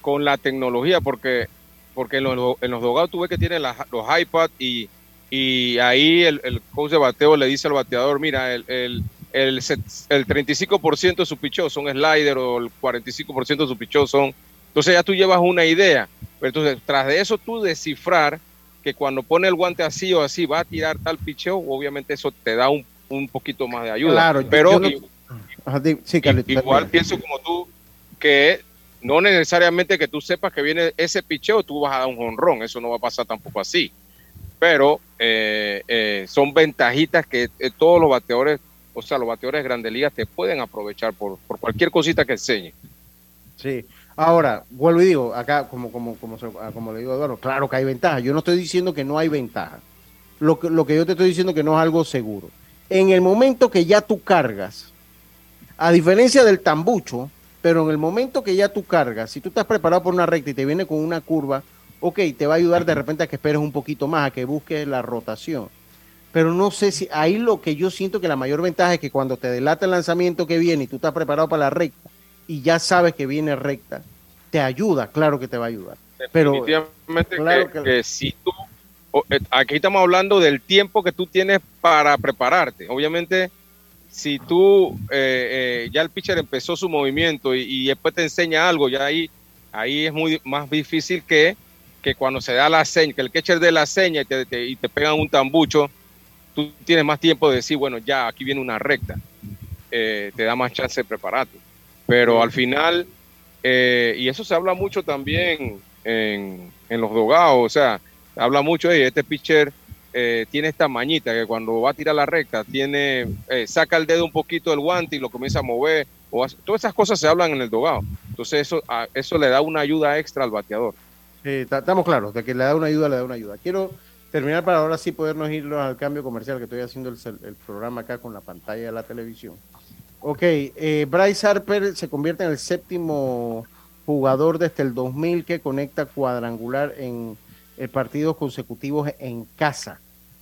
S3: con la tecnología, porque, porque en los, en los dogados tú ves que tienen los iPads y, y ahí el, el coach de bateo le dice al bateador, mira, el, el, el, el 35% de su picheo son slider o el 45% de su picheo son... Entonces ya tú llevas una idea. Pero entonces, tras de eso tú descifrar que cuando pone el guante así o así va a tirar tal picheo, obviamente eso te da un, un poquito más de ayuda.
S1: Claro,
S3: pero
S1: yo no-
S3: i-
S1: Ajá, di- sí, Carlitos,
S3: igual pienso como tú que no necesariamente que tú sepas que viene ese picheo, tú vas a dar un jonrón, eso no va a pasar tampoco así. Pero eh, eh, son ventajitas que eh, todos los bateadores, o sea, los bateadores de grandes ligas te pueden aprovechar por, por cualquier cosita que enseñe.
S1: Sí. Ahora, vuelvo y digo, acá, como, como, como, ah, como le digo a Eduardo, claro que hay ventaja. Yo no estoy diciendo que no hay ventaja. Lo que, lo que yo te estoy diciendo que no es algo seguro. En el momento que ya tú cargas, a diferencia del tambucho, pero en el momento que ya tú cargas, si tú estás preparado por una recta y te viene con una curva, ok, te va a ayudar de repente a que esperes un poquito más, a que busques la rotación. Pero no sé si ahí lo que yo siento que la mayor ventaja es que cuando te delata el lanzamiento que viene y tú estás preparado para la recta y ya sabes que viene recta, te ayuda, claro que te va a ayudar. Pero claro
S3: que,
S1: que-
S3: que si tú, eh, aquí estamos hablando del tiempo que tú tienes para prepararte. Obviamente, si tú eh, eh, ya el pitcher empezó su movimiento y, y después te enseña algo, ya ahí, ahí es muy más difícil que, que cuando se da la seña, que el catcher dé la seña y te, te- y te pegan un tambucho, tú tienes más tiempo de decir, bueno, ya aquí viene una recta. Eh, te da más chance de prepararte. Pero al final, eh, y eso se habla mucho también en, en los dogados, o sea, se habla mucho de este pitcher eh, tiene esta mañita que cuando va a tirar la recta, tiene, eh, saca el dedo un poquito del guante y lo comienza a mover, o hace- todas esas cosas se hablan en el dogado. Entonces eso, a- eso le da una ayuda extra al bateador.
S1: Estamos claros de que le da una ayuda, le da una ayuda. Quiero terminar para ahora sí podernos ir al cambio comercial que estoy haciendo el, el programa acá con la pantalla de la televisión. Ok, eh, Bryce Harper se convierte en el séptimo jugador desde el 2000 que conecta cuadrangular en eh, partidos consecutivos en casa.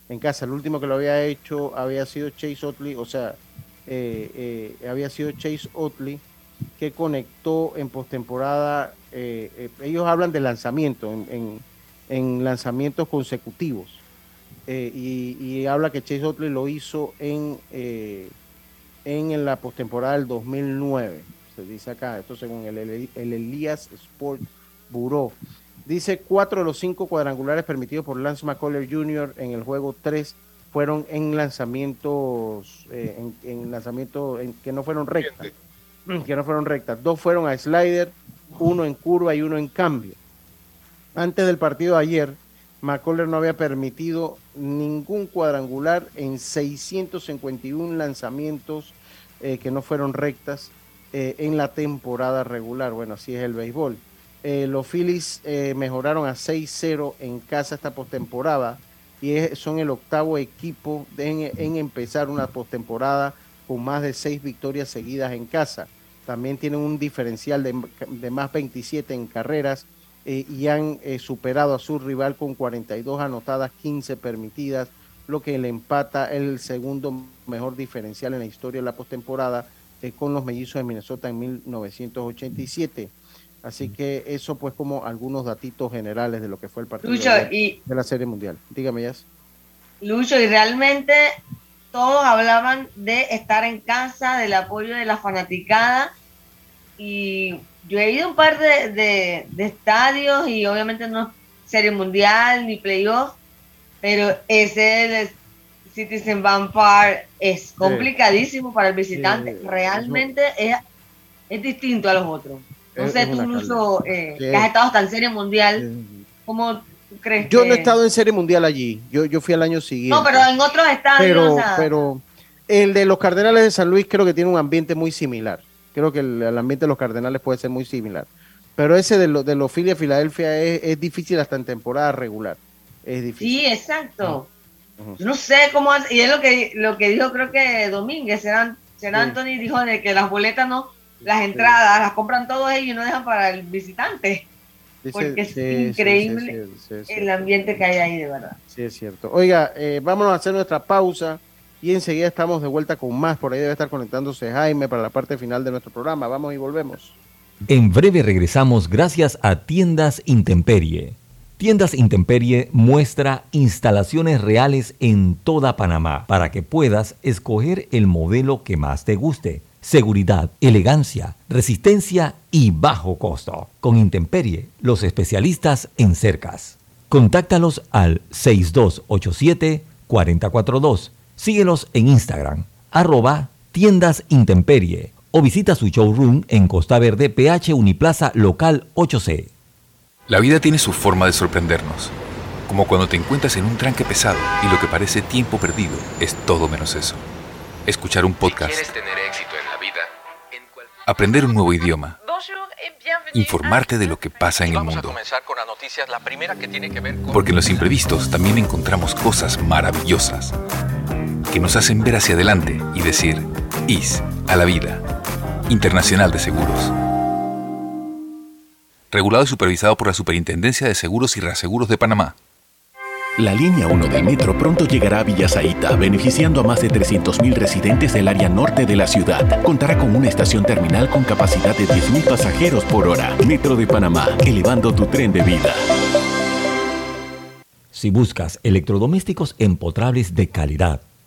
S1: En casa, el último que lo había hecho había sido Chase Otley, o sea, eh, eh, había sido Chase Otley que conectó en postemporada. ellos hablan de lanzamiento en, en, en lanzamientos consecutivos. Eh, y, habla que Chase Utley lo hizo en, eh, en la postemporada del 2009. Se dice acá, esto según el, el, Elías Sport Bureau. Dice cuatro de los cinco cuadrangulares permitidos por Lance McCullers Jr. en el juego 3 fueron en lanzamientos, eh, en, lanzamientos que no fueron rectas. Que no fueron rectas. Dos fueron a slider, uno en curva y uno en cambio. Antes del partido de ayer, McCullers no había permitido ningún cuadrangular en 651 lanzamientos eh, que no fueron rectas eh, en la temporada regular. Bueno, así es el béisbol. Eh, los Phillies mejoraron a 6-0 en casa esta postemporada y son el octavo equipo en, empezar una postemporada con más de seis victorias seguidas en casa. También tienen un diferencial de, de más 27 en carreras eh, y han eh, superado a su rival con 42 anotadas, 15 permitidas, lo que le empata el segundo mejor diferencial en la historia de la postemporada eh, con los mellizos de Minnesota en 1987. Así que eso pues como algunos datitos generales de lo que fue el partido de, la Serie Mundial. Dígame, ya.
S2: Lucho, y realmente todos hablaban de estar en casa, del apoyo de la fanaticada y yo he ido a un par de, estadios y obviamente no es serie mundial ni playoff, pero ese el Citizen Vampire es complicadísimo para el visitante. Realmente es, es, distinto a los otros. No sé, tú incluso eh, que has estado hasta en serie mundial, ¿cómo crees
S1: Yo no he estado en serie mundial allí, yo, yo fui al año siguiente.
S2: No, pero en otros
S1: estadios. Pero, pero el de los Cardenales de San Luis creo que tiene un ambiente muy similar creo que el, ambiente de los Cardenales puede ser muy similar. Pero ese de, lo, de los Phillies de Filadelfia es, difícil hasta en temporada regular. Es difícil.
S2: Sí, exacto. Yo no sé cómo y es lo que lo que dijo creo que Domínguez, serán, Anthony dijo de que las boletas no, las entradas las compran todos ellos y no dejan para el visitante. porque es increíble el ambiente que hay ahí, de verdad.
S1: Sí, es cierto. Oiga, eh, vámonos a hacer nuestra pausa y enseguida estamos de vuelta con más. Por ahí debe estar conectándose Jaime para la parte final de nuestro programa. Vamos y volvemos.
S4: En breve regresamos gracias a Tiendas Intemperie. Tiendas Intemperie muestra instalaciones reales en toda Panamá para que puedas escoger el modelo que más te guste. Seguridad, elegancia, resistencia y bajo costo. Con Intemperie, los especialistas en cercas. Contáctalos al 6287 442 Síguelos en Instagram, arroba tiendas intemperie o visita su showroom en Costa Verde, PH Uniplaza Local 8C.
S14: La vida tiene su forma de sorprendernos, como cuando te encuentras en un tranque pesado y lo que parece tiempo perdido es todo menos eso. Escuchar un podcast. tener éxito en la vida, aprender un nuevo idioma. Informarte de lo que pasa en el mundo. Porque en los imprevistos también encontramos cosas maravillosas que nos hacen ver hacia adelante y decir, IS a la vida. Internacional de Seguros. Regulado y supervisado por la Superintendencia de Seguros y Reaseguros de Panamá.
S6: La línea 1 del metro pronto llegará a Villasaita, beneficiando a más de 300.000 residentes del área norte de la ciudad. Contará con una estación terminal con capacidad de 10.000 pasajeros por hora. Metro de Panamá, elevando tu tren de vida.
S4: Si buscas electrodomésticos empotrables de calidad,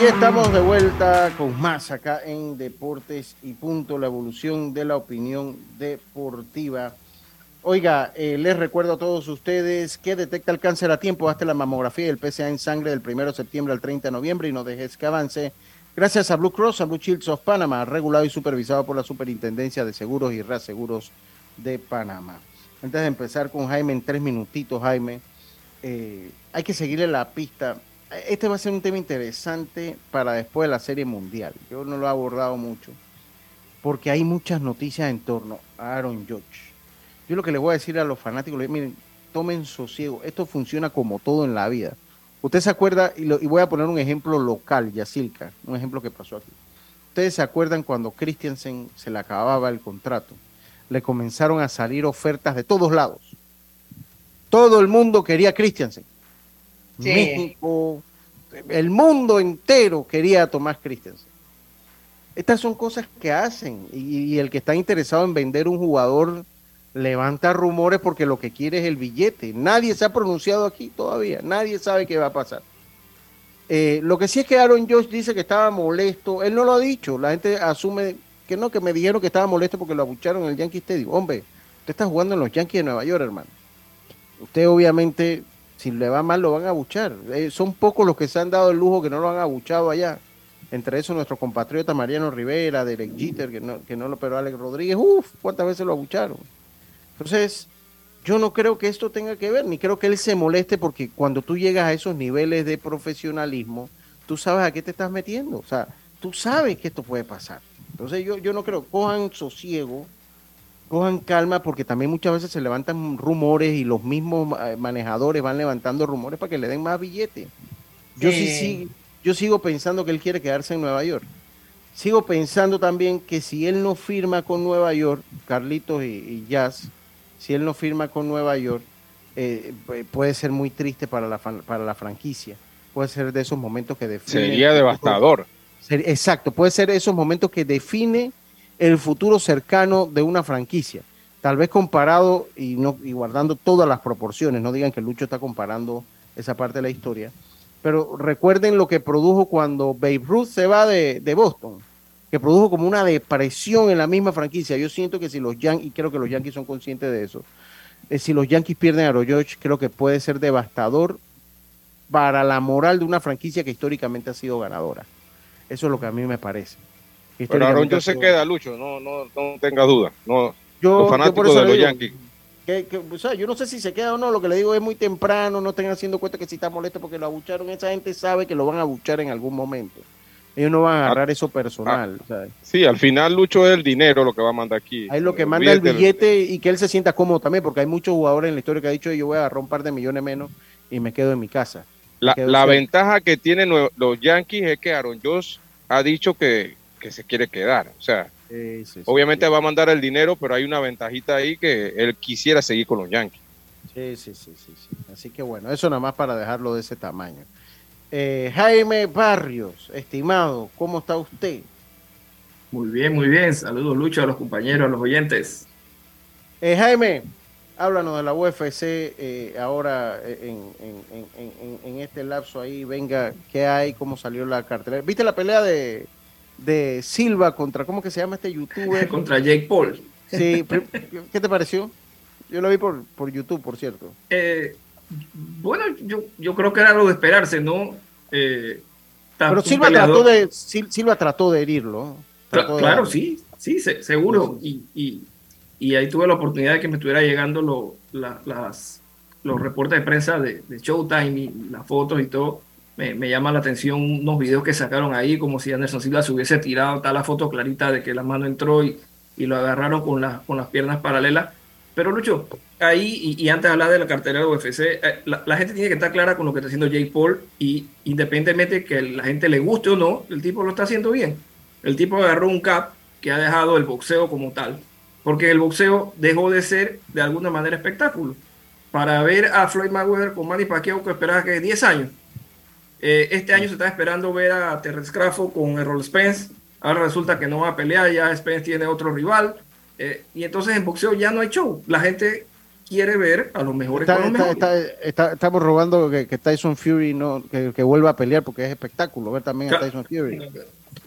S1: Y estamos de vuelta con más acá en Deportes y Punto, la evolución de la opinión deportiva. Oiga, eh, les recuerdo a todos ustedes que detecta el cáncer a tiempo hasta la mamografía y el PSA en sangre del 1 de septiembre al 30 de noviembre y no dejes que avance. Gracias a Blue Cross, a Blue Shields of Panama, regulado y supervisado por la Superintendencia de Seguros y Reaseguros de Panamá. Antes de empezar con Jaime, en tres minutitos, Jaime, eh, hay que seguirle la pista. Este va a ser un tema interesante para después de la Serie Mundial. Yo no lo he abordado mucho, porque hay muchas noticias en torno a Aaron Judge. Yo lo que les voy a decir a los fanáticos, miren, tomen sosiego. Esto funciona como todo en la vida. Usted se acuerda, y, voy a poner un ejemplo local, Yacilca, un ejemplo que pasó aquí. Ustedes se acuerdan cuando Christiansen se le acababa el contrato, le comenzaron a salir ofertas de todos lados. Todo el mundo quería Christiansen. México, el mundo entero quería a Tomás Christiansen. Estas son cosas que hacen y, y el que está interesado en vender un jugador levanta rumores porque lo que quiere es el billete. Nadie se ha pronunciado aquí todavía, nadie sabe qué va a pasar. Eh, lo que sí es que Aaron Josh dice que estaba molesto, él no lo ha dicho, la gente asume que no, que me dijeron que estaba molesto porque lo abucharon en el Yankee Stadium. Hombre, usted está jugando en los Yankees de Nueva York, hermano. Usted obviamente, si le va mal, lo van a abuchar. Eh, son pocos los que se han dado el lujo que no lo han abuchado allá. Entre esos nuestro compatriota Mariano Rivera, Derek Jeter, que no, que no lo pero Alex Rodríguez, uff, cuántas veces lo abucharon. Entonces, yo no creo que esto tenga que ver, ni creo que él se moleste porque cuando tú llegas a esos niveles de profesionalismo, tú sabes a qué te estás metiendo. O sea, tú sabes que esto puede pasar. Entonces, yo, yo no creo, cojan sosiego, cojan calma, porque también muchas veces se levantan rumores y los mismos eh, manejadores van levantando rumores para que le den más billete. Yo sí,
S2: Sí.
S1: yo sigo pensando que él quiere quedarse en Nueva York. Sigo pensando también que si él no firma con Nueva York, Carlitos y, y Jazz, si él no firma con Nueva York, eh, pu- puede ser muy triste para la, para la franquicia. Puede ser de esos momentos que define.
S3: Sería devastador.
S1: Exacto, puede ser esos momentos que define el futuro cercano de una franquicia. Tal vez comparado y, no, y guardando todas las proporciones, no digan que Lucho está comparando esa parte de la historia, pero recuerden lo que produjo cuando Babe Ruth se va de, Boston, que produjo como una depresión en la misma franquicia. Yo siento que si los Yankees, y creo que los Yankees son conscientes de eso, eh, si los Yankees pierden a George, creo que puede ser devastador para la moral de una franquicia que históricamente ha sido ganadora. Eso es lo que a mí me parece.
S3: Pero Aaron yo se queda, Lucho, no, no, no tenga duda. No,
S1: Yo-
S3: los fanáticos de los Yankees.
S1: que, que, o sea, yo no sé si se queda o no, lo que le digo es muy temprano, no estén haciendo cuenta que si está molesto porque lo abucharon, esa gente sabe que lo van a abuchar en algún momento. Ellos no van a agarrar eso personal. ¿sabes?
S3: Sí, al final Lucho es el dinero lo que va a mandar aquí.
S1: Ahí lo que manda el billete y que él se sienta cómodo también, porque hay muchos jugadores en la historia que ha dicho yo voy a agarrar un par de millones menos y me quedo en mi casa.
S3: La,
S1: Me quedo
S3: la
S1: cerca".
S3: ventaja que tienen los Yankees es que Aaron Josh ha dicho que, que se quiere quedar. O sea,
S1: Sí, sí, sí.
S3: obviamente va a mandar el dinero, pero hay una ventajita ahí que él quisiera seguir con los Yankees.
S1: Sí, sí, sí, sí, sí. Así que bueno, eso nada más para dejarlo de ese tamaño. Eh, Jaime Barrios, estimado, ¿cómo está usted?
S15: Muy bien, muy bien. Saludos, Lucho, a los compañeros, a los oyentes.
S1: Eh, Jaime, háblanos de la UFC eh, ahora en, en- en- en- en este lapso ahí. Venga, ¿qué hay? ¿Cómo salió la cartelera? ¿Viste la pelea de, de Silva contra, ¿cómo que se llama este youtuber?
S15: Contra Jake Paul.
S1: Sí, ¿qué te pareció? Yo lo vi por, por YouTube, por cierto.
S15: Eh, bueno, yo, yo creo que era lo de esperarse, ¿no? Eh,
S1: Pero Silva trató, de, Sil- Silva trató de herirlo. Trató de
S15: Claro,
S1: darle.
S15: sí, sí, se- seguro. Y, y- y ahí tuve la oportunidad de que me estuviera llegando lo- la- las, los reportes de prensa de, de Showtime y las fotos y todo. Me, llama la atención unos videos que sacaron ahí, como si Anderson Silva se hubiese tirado, está la foto clarita de que la mano entró y, y lo agarraron con, las con las piernas paralelas. Pero Lucho, ahí, y, y antes de hablar de la cartera de UFC, eh, la, la gente tiene que estar clara con lo que está haciendo Jake Paul y independientemente que la gente le guste o no, el tipo lo está haciendo bien. El tipo agarró un cap que ha dejado el boxeo como tal, porque el boxeo dejó de ser de alguna manera espectáculo. Para ver a Floyd Mayweather con Manny Pacquiao que esperaba que 10 años. Eh, este año se está esperando ver a Terrence Crawford con Errol Spence. Ahora resulta que no va a pelear, ya Spence tiene otro rival. Eh, y entonces en boxeo ya no hay show. La gente quiere ver a los mejores
S1: Está-
S15: con los
S1: está-
S15: mejores.
S1: está- está- estamos robando que, que Tyson Fury no que, que vuelva a pelear porque es espectáculo ver también a. Tyson Fury.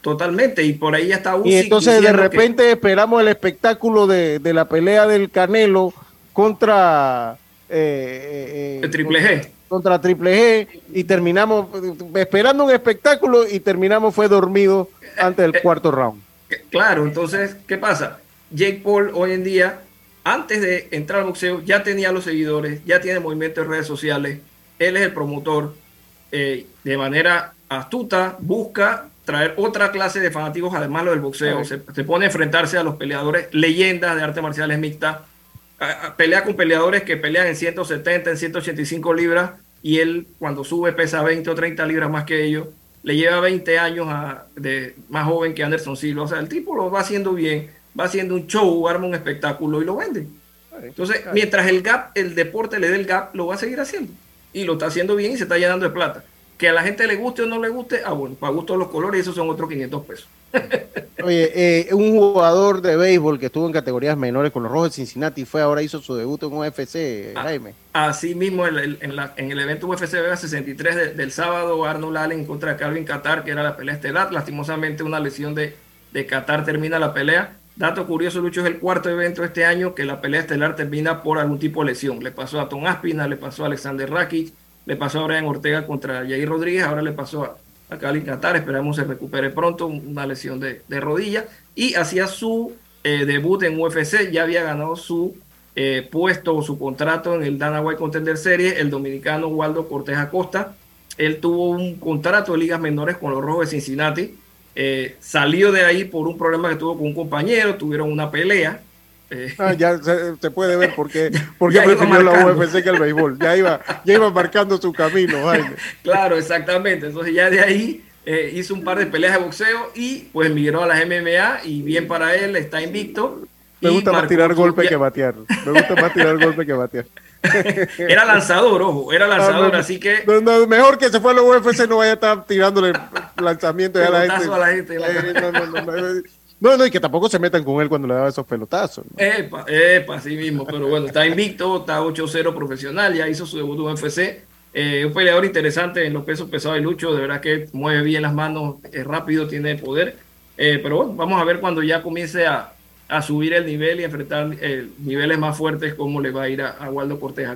S15: Totalmente, y por ahí ya está
S1: Y entonces de
S15: que-
S1: repente esperamos el espectáculo de, de la pelea del Canelo contra eh, eh,
S15: El Triple G.
S1: contra Triple G y terminamos eh, esperando un espectáculo y terminamos fue dormido antes
S15: Eh,
S1: del cuarto round.
S15: Claro, entonces, ¿qué pasa? Jake Paul hoy en día, antes de entrar al boxeo, ya tenía los seguidores, ya tiene movimiento en redes sociales, él es el promotor, eh, de manera astuta, busca traer otra clase de fanáticos, además lo del boxeo, se, se pone a enfrentarse a los peleadores, leyendas de artes marciales mixtas, pelea con peleadores que pelean en 170, en 185 libras, y él cuando sube pesa 20 o 30 libras más que ellos, le lleva 20 años a- de más joven que Anderson Silva, o sea, el tipo lo va haciendo bien, va haciendo un show, arma un espectáculo y lo vende. Entonces, mientras el gap, el deporte le dé el gap, lo va a seguir haciendo. Y lo está haciendo bien y se está llenando de plata. Que a la gente le guste o no le guste, ah, bueno, para gusto los colores, esos son otros 500 pesos.
S1: Oye, eh, un jugador de béisbol que estuvo en categorías menores con los Rojos de Cincinnati fue ahora hizo su debut en UFC, Jaime.
S15: Así mismo, en, el- en la- en el evento UFC Vega 63 de- del sábado, Arnold Allen contra Calvin Qatar, que era la pelea estelar. Lastimosamente, una lesión de, de Qatar termina la pelea. Dato curioso, Lucho, es el cuarto evento este año que la pelea estelar termina por algún tipo de lesión. Le pasó a Tom Aspina, le pasó a Alexander Rakic, le pasó a Brian Ortega contra Jair Rodríguez, ahora le pasó a, a Calvin Qatar. Esperamos se recupere pronto, una lesión de, de rodilla. Y hacía su eh, debut en UFC, ya había ganado su eh, puesto o su contrato en el Dana White Contender Series, el dominicano Waldo Cortés Acosta. Él tuvo un contrato de ligas menores con los Rojos de Cincinnati. Eh, salió de ahí por un problema que tuvo con un compañero, tuvieron una pelea. Eh,
S1: Ah, ya se, se puede ver por qué, por qué prefirió la. UFC que el béisbol. Ya iba, ya iba marcando su camino, Jaime.
S15: Claro, exactamente. Entonces ya de ahí eh, hizo un par de peleas de boxeo y pues migró a las MMA y bien para él, está invicto.
S1: Me gusta más tirar golpe que batear. Me gusta más tirar golpe que batear.
S15: Era lanzador, ojo, era lanzador,
S1: no,
S15: así que
S1: no, mejor que se fue a la UFC no vaya a estar tirándole lanzamientos a la gente.
S15: Pelotazo a la gente, la
S1: Eh, no, no, y que tampoco se metan con él cuando le daba esos pelotazos. ¿no?
S15: Epa, epa, así mismo. Pero bueno, está invicto, está 8-0 profesional, ya hizo su debut en UFC. Eh, un peleador interesante en los pesos pesados de Lucho, de verdad que mueve bien las manos, es rápido, tiene poder. Eh, pero bueno, vamos a ver cuando ya comience a, a subir el nivel y enfrentar eh, niveles más fuertes, cómo le va a ir a, a Waldo Cortés.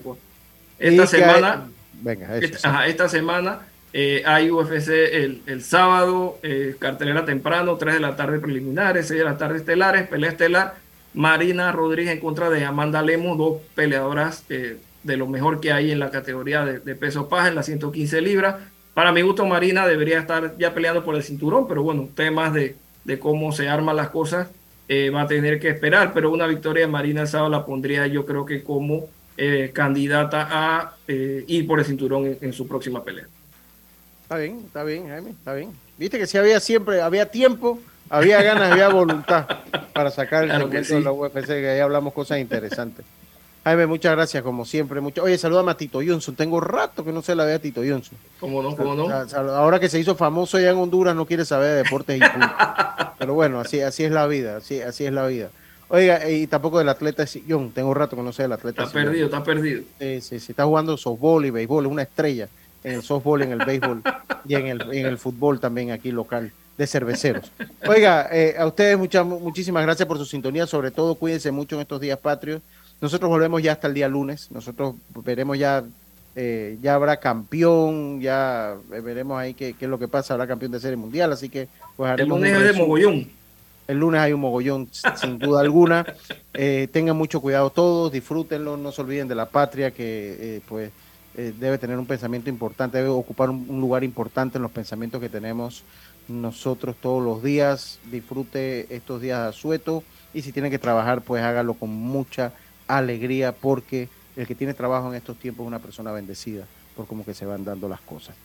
S15: Esta
S1: Y
S15: semana.
S1: hay- Venga, eso,
S15: Esta,
S1: sí.
S15: ajá, esta semana eh, hay UFC el, el sábado, eh, cartelera temprano, 3 de la tarde preliminares, 6 de la tarde estelares, pelea estelar, Marina Rodríguez en contra de Amanda Lemos, dos peleadoras eh, de lo mejor que hay en la categoría de, peso paja, en las 115 libras. Para mi gusto, Marina debería estar ya peleando por el cinturón, pero bueno, temas de, de cómo se arman las cosas va a tener que esperar, pero una victoria de Marina el sábado la pondría yo creo que como candidata a ir por el cinturón en su próxima pelea.
S1: Está bien, está bien, Jaime, está bien. Viste que si había siempre, había tiempo, había ganas, había voluntad para sacar el
S15: Claro
S1: de la UFC, que ahí hablamos cosas interesantes. Jaime, muchas gracias, como siempre. Mucho... Oye, saludame a Tito Johnson. Tengo rato que no se la ve a Tito Johnson.
S15: ¿Cómo no? ¿Cómo no?
S1: Ahora que se hizo famoso allá en Honduras, no quiere saber de deportes y punto. Pero bueno, así, así es la vida, así, así es la vida. Oiga, y tampoco del atleta sillón. Tengo rato que no sé del atleta
S15: Está
S1: sillón.
S15: perdido, está perdido.
S1: Sí, sí, sí, está jugando softball y béisbol, es una estrella en el softball, en el béisbol y en el, en el fútbol también aquí local de cerveceros. Oiga, eh, a ustedes muchas, muchísimas gracias por su sintonía, sobre todo cuídense mucho en estos días patrios. Nosotros volvemos ya hasta el día lunes, nosotros veremos ya, eh, ya habrá campeón, ya eh, veremos ahí qué, qué es lo que pasa, habrá campeón de serie mundial, así que pues
S15: El
S1: haremos
S15: lunes
S1: un
S15: es de mogollón.
S1: El lunes hay un mogollón, sin duda alguna. Eh, tengan mucho cuidado todos, disfrútenlo, no se olviden de la patria que eh, pues eh, debe tener un pensamiento importante, debe ocupar un, lugar importante en los pensamientos que tenemos nosotros todos los días. Disfrute estos días a y si tiene que trabajar, pues hágalo con mucha alegría porque el que tiene trabajo en estos tiempos es una persona bendecida por cómo que se van dando las cosas.